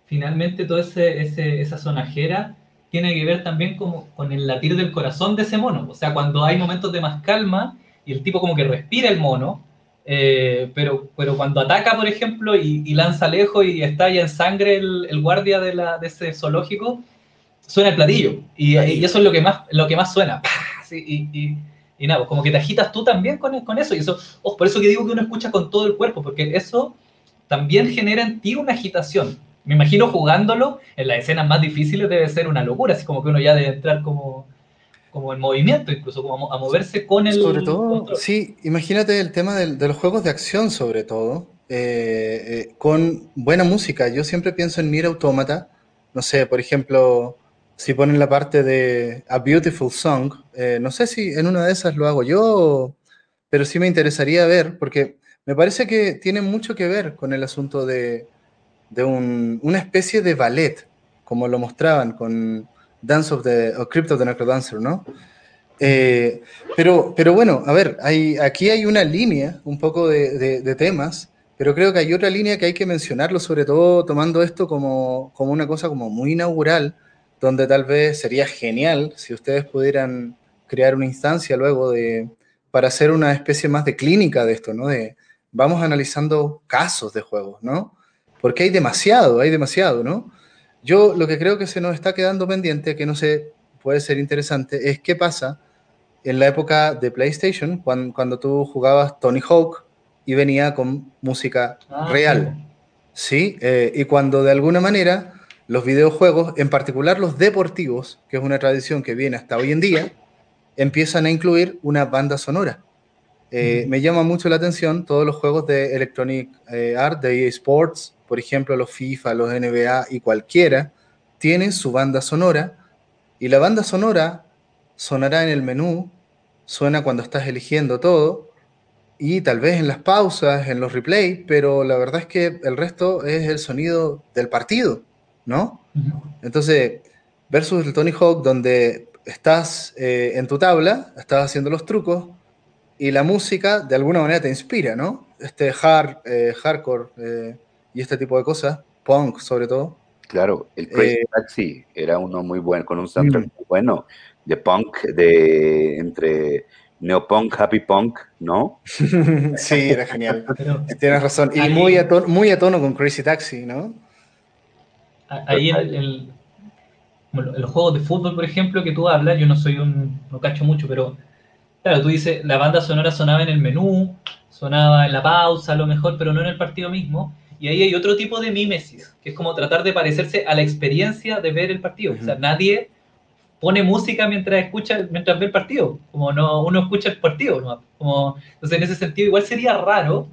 finalmente toda ese, ese, esa sonajera tiene que ver también como con el latir del corazón de ese mono. O sea, cuando hay momentos de más calma y el tipo como que respira el mono, eh, pero, pero cuando ataca, por ejemplo, y, y lanza lejos y estalla en sangre el, el guardia de, la, de ese zoológico, suena el platillo. Y, y eso es lo que más, lo que más suena. Y, y, y nada, pues como que te agitas tú también con, con eso. Y eso, oh, por eso que digo que uno escucha con todo el cuerpo, porque eso también genera en ti una agitación. Me imagino jugándolo en las escenas más difíciles debe ser una locura, así como que uno ya debe entrar como, como en movimiento, incluso como a moverse con el Sobre todo, control. sí, imagínate el tema del- de los juegos de acción, sobre todo, eh, eh, con buena música. Yo siempre pienso en Nier Automata. No sé, por ejemplo, si ponen la parte de A Beautiful Song, eh, no sé si en una de esas lo hago yo, pero sí me interesaría ver, porque me parece que tiene mucho que ver con el asunto de, de un- una especie de ballet, como lo mostraban con Dance of the, o Crypt of the Necrodancer, ¿no? Eh, pero, pero bueno, a ver, hay, aquí hay una línea un poco de, de- de temas, pero creo que hay otra línea que hay que mencionarlo, sobre todo tomando esto como, como una cosa como muy inaugural, donde tal vez sería genial si ustedes pudieran crear una instancia luego de, para hacer una especie más de clínica de esto, ¿no? De, vamos analizando casos de juegos, ¿no? Porque hay demasiado, hay demasiado, ¿no? Yo lo que creo que se nos está quedando pendiente, que no sé, puede ser interesante, es qué pasa en la época de PlayStation, cuando, cuando tú jugabas Tony Hawk y venía con música Ah, real. Sí, eh, y cuando de alguna manera los videojuegos, en particular los deportivos, que es una tradición que viene hasta hoy en día, empiezan a incluir una banda sonora. Eh, Mm. Me llama mucho la atención todos los juegos de Electronic eh, Art, de EA Sports, por ejemplo, los FIFA, los NBA y cualquiera, tienen su banda sonora y la banda sonora sonará en el menú, suena cuando estás eligiendo todo y tal vez en las pausas, en los replays, pero la verdad es que el resto es el sonido del partido, ¿no? Entonces, versus el Tony Hawk, donde estás eh, en tu tabla, estás haciendo los trucos y la música de alguna manera te inspira, ¿no? Este hard, eh, hardcore eh, y este tipo de cosas, punk sobre todo. Claro, el Crazy Eh, Taxi era uno muy bueno, con un soundtrack Mm. muy bueno, de punk, de entre neopunk, happy punk, ¿no? sí, era genial. Pero Tienes razón. Y Ahí- muy a, tono, muy a tono con Crazy Taxi, ¿no? ahí en, el- el- los juegos de fútbol, por ejemplo, que tú hablas, yo no soy un, no cacho mucho, pero claro, tú dices, la banda sonora sonaba en el menú, sonaba en la pausa a lo mejor, pero no en el partido mismo. Y ahí hay otro tipo de mímesis, que es como tratar de parecerse a la experiencia de ver el partido. O sea, nadie pone música mientras escucha, mientras ve el partido, como no uno escucha el partido, ¿no? Como, entonces en ese sentido igual sería raro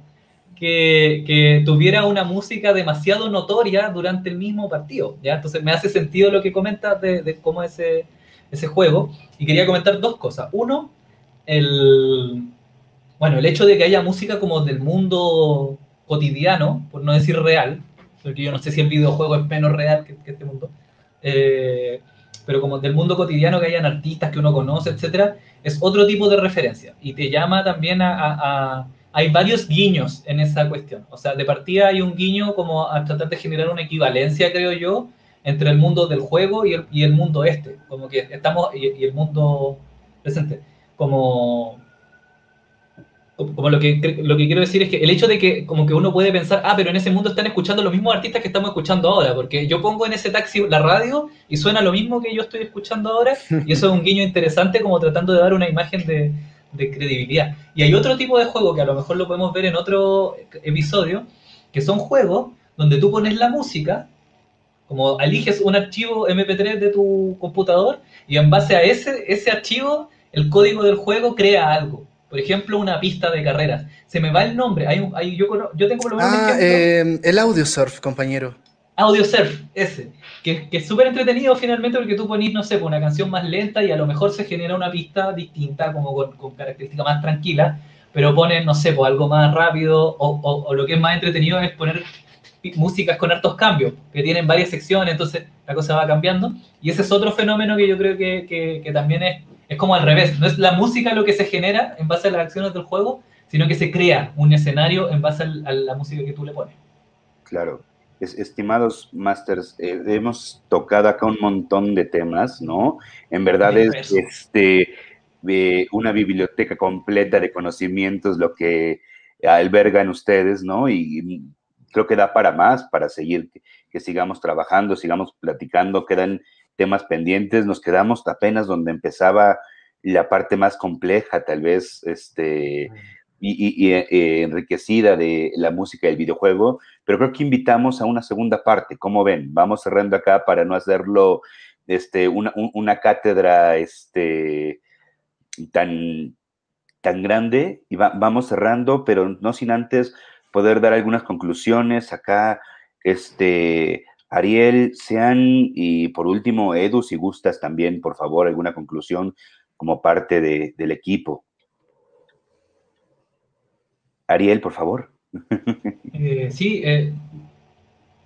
que, que tuviera una música demasiado notoria durante el mismo partido, ¿ya? Entonces me hace sentido lo que comentas de, de cómo ese, ese juego, y quería comentar dos cosas. Uno, el, bueno, el hecho de que haya música como del mundo cotidiano, por no decir real, porque yo no sé si el videojuego es menos real que, este mundo, eh, pero como del mundo cotidiano que hayan artistas que uno conoce, etcétera, es otro tipo de referencia. Y te llama también a, hay varios guiños en esa cuestión. O sea, de partida hay un guiño como a tratar de generar una equivalencia, creo yo, entre el mundo del juego y el, y el mundo este, como que estamos, y, el mundo presente, como, como lo que, lo que quiero decir es que el hecho de que como que uno puede pensar, ah, pero en ese mundo están escuchando los mismos artistas que estamos escuchando ahora, porque yo pongo en ese taxi la radio y suena lo mismo que yo estoy escuchando ahora, y eso es un guiño interesante como tratando de dar una imagen de, de credibilidad. Y hay otro tipo de juego que a lo mejor lo podemos ver en otro episodio, que son juegos donde tú pones la música como eliges un archivo MP3 de tu computador y en base a ese, ese archivo, el código del juego crea algo. Por ejemplo, una pista de carreras. Se me va el nombre. Hay, hay yo, yo, tengo por lo menos ah, eh, el Audio Surf, compañero. Audio Surf, ese. Que, que es súper entretenido finalmente porque tú pones, no sé, una canción más lenta y a lo mejor se genera una pista distinta, como con, con características más tranquilas, pero pones, no sé, pues algo más rápido o, o, lo que es más entretenido es poner músicas con hartos cambios, que tienen varias secciones, entonces la cosa va cambiando. Y ese es otro fenómeno que yo creo que, que, también es, es como al revés. No es la música lo que se genera en base a las acciones del juego, sino que se crea un escenario en base a la música que tú le pones. Claro. estimados masters, eh, hemos tocado acá un montón de temas, ¿no? En verdad es este, eh, una biblioteca completa de conocimientos lo que albergan ustedes, ¿no? Y creo que da para más, para seguir, que, sigamos trabajando, sigamos platicando, quedan temas pendientes, nos quedamos apenas donde empezaba la parte más compleja, tal vez, este, y, eh, enriquecida de la música del videojuego, pero creo que invitamos a una segunda parte, ¿cómo ven? Vamos cerrando acá para no hacerlo este, una, cátedra este, tan, tan grande, y vamos cerrando, pero no sin antes poder dar algunas conclusiones acá. Este, Ariel, Sean y por último, Edu, si gustas también, por favor, alguna conclusión como parte del equipo. Ariel, por favor. Eh, sí, eh,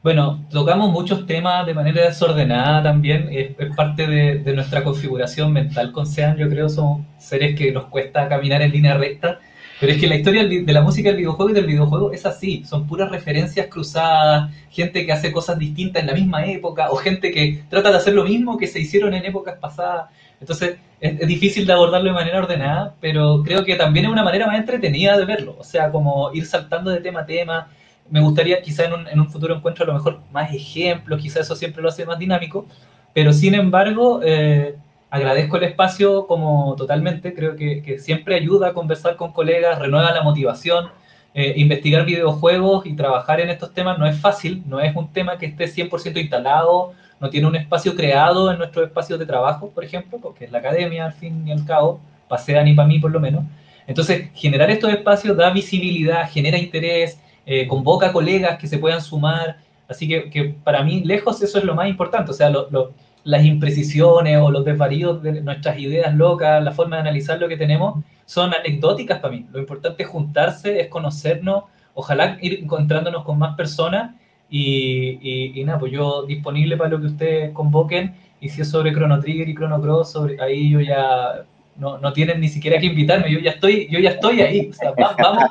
bueno, tocamos muchos temas de manera desordenada también, es, parte de, de, nuestra configuración mental con Sean, yo creo, somos seres que nos cuesta caminar en línea recta pero es que la historia de la música del videojuego y del videojuego es así, son puras referencias cruzadas, gente que hace cosas distintas en la misma época, o gente que trata de hacer lo mismo que se hicieron en épocas pasadas. Entonces es, difícil de abordarlo de manera ordenada, pero creo que también es una manera más entretenida de verlo, o sea, como ir saltando de tema a tema. Me gustaría quizá en un, en un futuro encuentro a lo mejor más ejemplos, quizá eso siempre lo hace más dinámico, pero sin embargo... Eh, agradezco el espacio como totalmente, creo que, siempre ayuda a conversar con colegas, renueva la motivación. Eh, investigar videojuegos y trabajar en estos temas no es fácil, no es un tema que esté 100% instalado, no tiene un espacio creado en nuestros espacios de trabajo, por ejemplo, porque es la academia al fin y al cabo, pasean y para mí por lo menos. Entonces, generar estos espacios da visibilidad, genera interés, eh, convoca colegas que se puedan sumar, así que, para mí, lejos, eso es lo más importante, o sea, lo, las imprecisiones o los desvaríos de nuestras ideas locas, la forma de analizar lo que tenemos, son anecdóticas para mí. Lo importante es juntarse, es conocernos, ojalá ir encontrándonos con más personas y, y, nada, pues yo disponible para lo que ustedes convoquen y si es sobre Chrono Trigger y Chrono Cross, sobre, ahí yo ya no, no, tienen ni siquiera que invitarme, yo ya estoy, yo ya estoy ahí, o sea, vamos.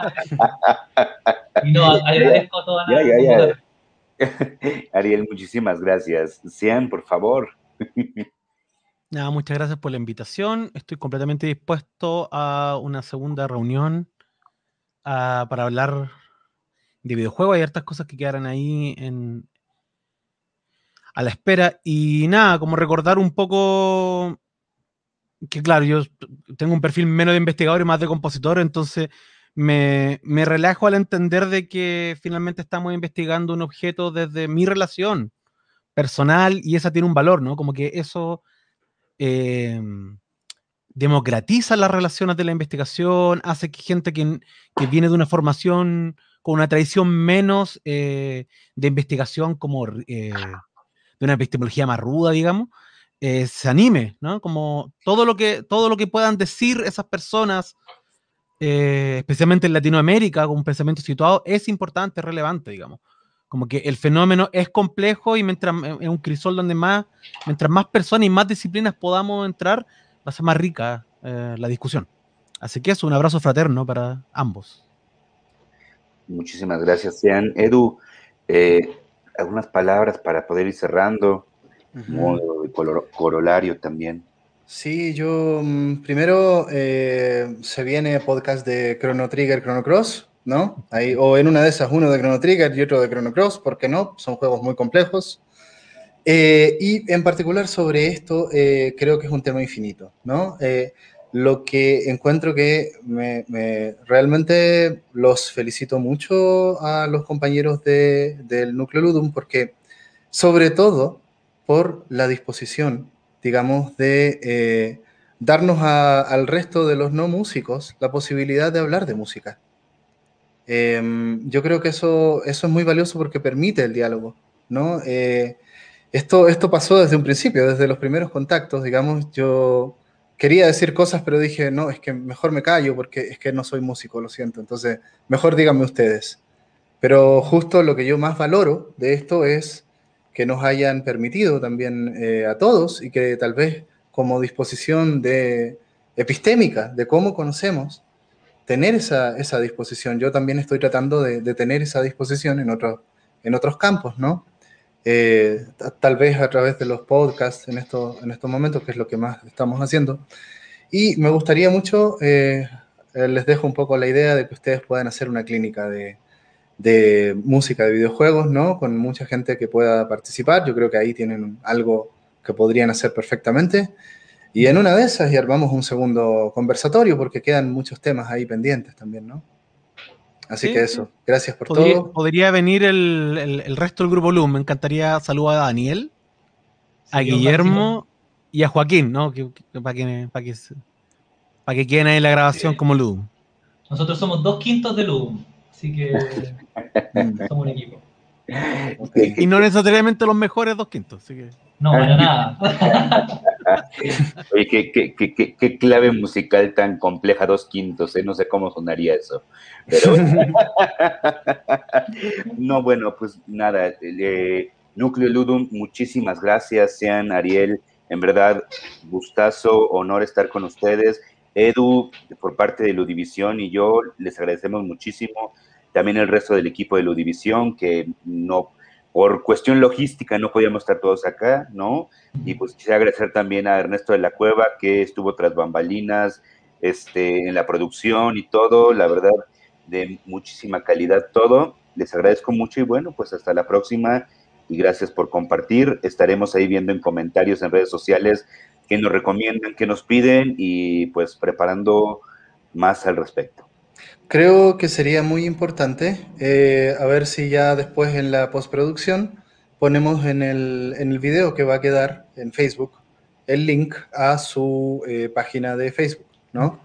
Y no, agradezco a todas las... Ariel, muchísimas gracias. Sean, por favor. Nada, muchas gracias por la invitación. Estoy completamente dispuesto a una segunda reunión para hablar de videojuegos. Hay hartas cosas que quedaran ahí en, a la espera. Y nada, como recordar un poco que, claro, yo tengo un perfil menos de investigador y más de compositor, entonces me, me relajo al entender de que finalmente estamos investigando un objeto desde mi relación personal y esa tiene un valor, ¿no? Como que eso em, democratiza las relaciones de la investigación, hace que gente que, viene de una formación con una tradición menos eh, de investigación como eh, de una epistemología más ruda, digamos, eh, se anime, ¿no? Como todo lo que, todo lo que puedan decir esas personas, especialmente en Latinoamérica, con un pensamiento situado, es importante, relevante, digamos. Como que el fenómeno es complejo y mientras es un crisol donde más, mientras más personas y más disciplinas podamos entrar, va a ser más rica eh, la discusión. Así que es un abrazo fraterno para ambos. Muchísimas gracias, Sean. Edu, algunas palabras para poder ir cerrando, modo de corolario también. Sí, yo mm, primero eh, se viene podcast de Chrono Trigger, Chrono Cross, ¿no? Ahí, o en una de esas, uno de Chrono Trigger y otro de Chrono Cross, ¿por qué no? Son juegos muy complejos. Eh, y en particular sobre esto, eh, creo que es un tema infinito, ¿no? lo que encuentro que me, realmente los felicito mucho a los compañeros de, del Núcleo Ludum porque sobre todo por la disposición, digamos, de eh, darnos al resto de los no músicos la posibilidad de hablar de música. Em, yo creo que eso, eso es muy valioso porque permite el diálogo, ¿no? Eh, esto, esto pasó desde un principio, desde los primeros contactos, digamos, yo quería decir cosas, pero dije, no, es que mejor me callo porque es que no soy músico, lo siento. Entonces, mejor díganme ustedes. Pero justo lo que yo más valoro de esto es que nos hayan permitido también eh, a todos y que tal vez como disposición de epistémica de cómo conocemos, tener esa, esa disposición. Yo también estoy tratando de, de tener esa disposición en, otro, en otros campos, ¿no? Eh, tal vez a través de los podcasts en, esto, en estos momentos, que es lo que más estamos haciendo. Y me gustaría mucho, eh, eh, les dejo un poco la idea de que ustedes puedan hacer una clínica de, de, música de videojuegos, ¿no? Con mucha gente que pueda participar. Yo creo que ahí tienen algo que podrían hacer perfectamente. Y en una de esas y armamos un segundo conversatorio porque quedan muchos temas ahí pendientes también, ¿no? Así que eso, gracias por todo. Podría venir el, resto del grupo LUM. Me encantaría saludar a Daniel, a Guillermo y a Joaquín, ¿no? para, que, para, que, para que queden ahí en la grabación como LUM. Nosotros somos dos quintos de LUM, así que somos un equipo. Y no necesariamente los mejores dos quintos, así que. No, para nada. Oye, ¿qué, clave musical tan compleja, dos quintos, ¿eh? no sé cómo sonaría eso. Pero... no, bueno, pues nada, Núcleo Ludum, muchísimas gracias, sean Ariel, en verdad, gustazo, honor estar con ustedes. Edu, por parte de Ludivisión y yo, les agradecemos muchísimo. También el resto del equipo de Ludivisión, que no por cuestión logística no podíamos estar todos acá, ¿no? Y pues quisiera agradecer también a Ernesto de la Cueva, que estuvo tras bambalinas, este, en la producción y todo, la verdad, de muchísima calidad todo. Les agradezco mucho y bueno, pues hasta la próxima y gracias por compartir. Estaremos ahí viendo en comentarios en redes sociales que nos recomiendan, que nos piden y pues preparando más al respecto. Creo que sería muy importante, eh, a ver si ya después en la postproducción ponemos en el, en el video que va a quedar en Facebook el link a su eh, página de Facebook, ¿no?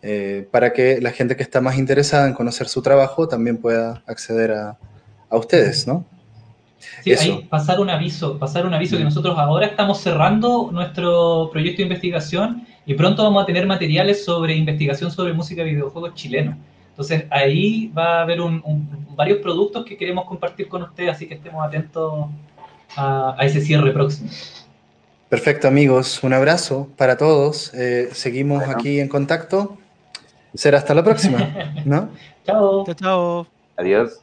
Eh, para que la gente que está más interesada en conocer su trabajo también pueda acceder a, a ustedes, ¿no? Sí, ahí pasar un aviso, pasar un aviso que nosotros ahora estamos cerrando nuestro proyecto de investigación y pronto vamos a tener materiales sobre investigación sobre música y videojuegos chilenos. Entonces ahí va a haber un, varios productos que queremos compartir con ustedes, así que estemos atentos a, ese cierre próximo. Perfecto amigos, un abrazo para todos. Eh, seguimos aquí en contacto. Será hasta la próxima, ¿no? chao. Chao, chao. Adiós.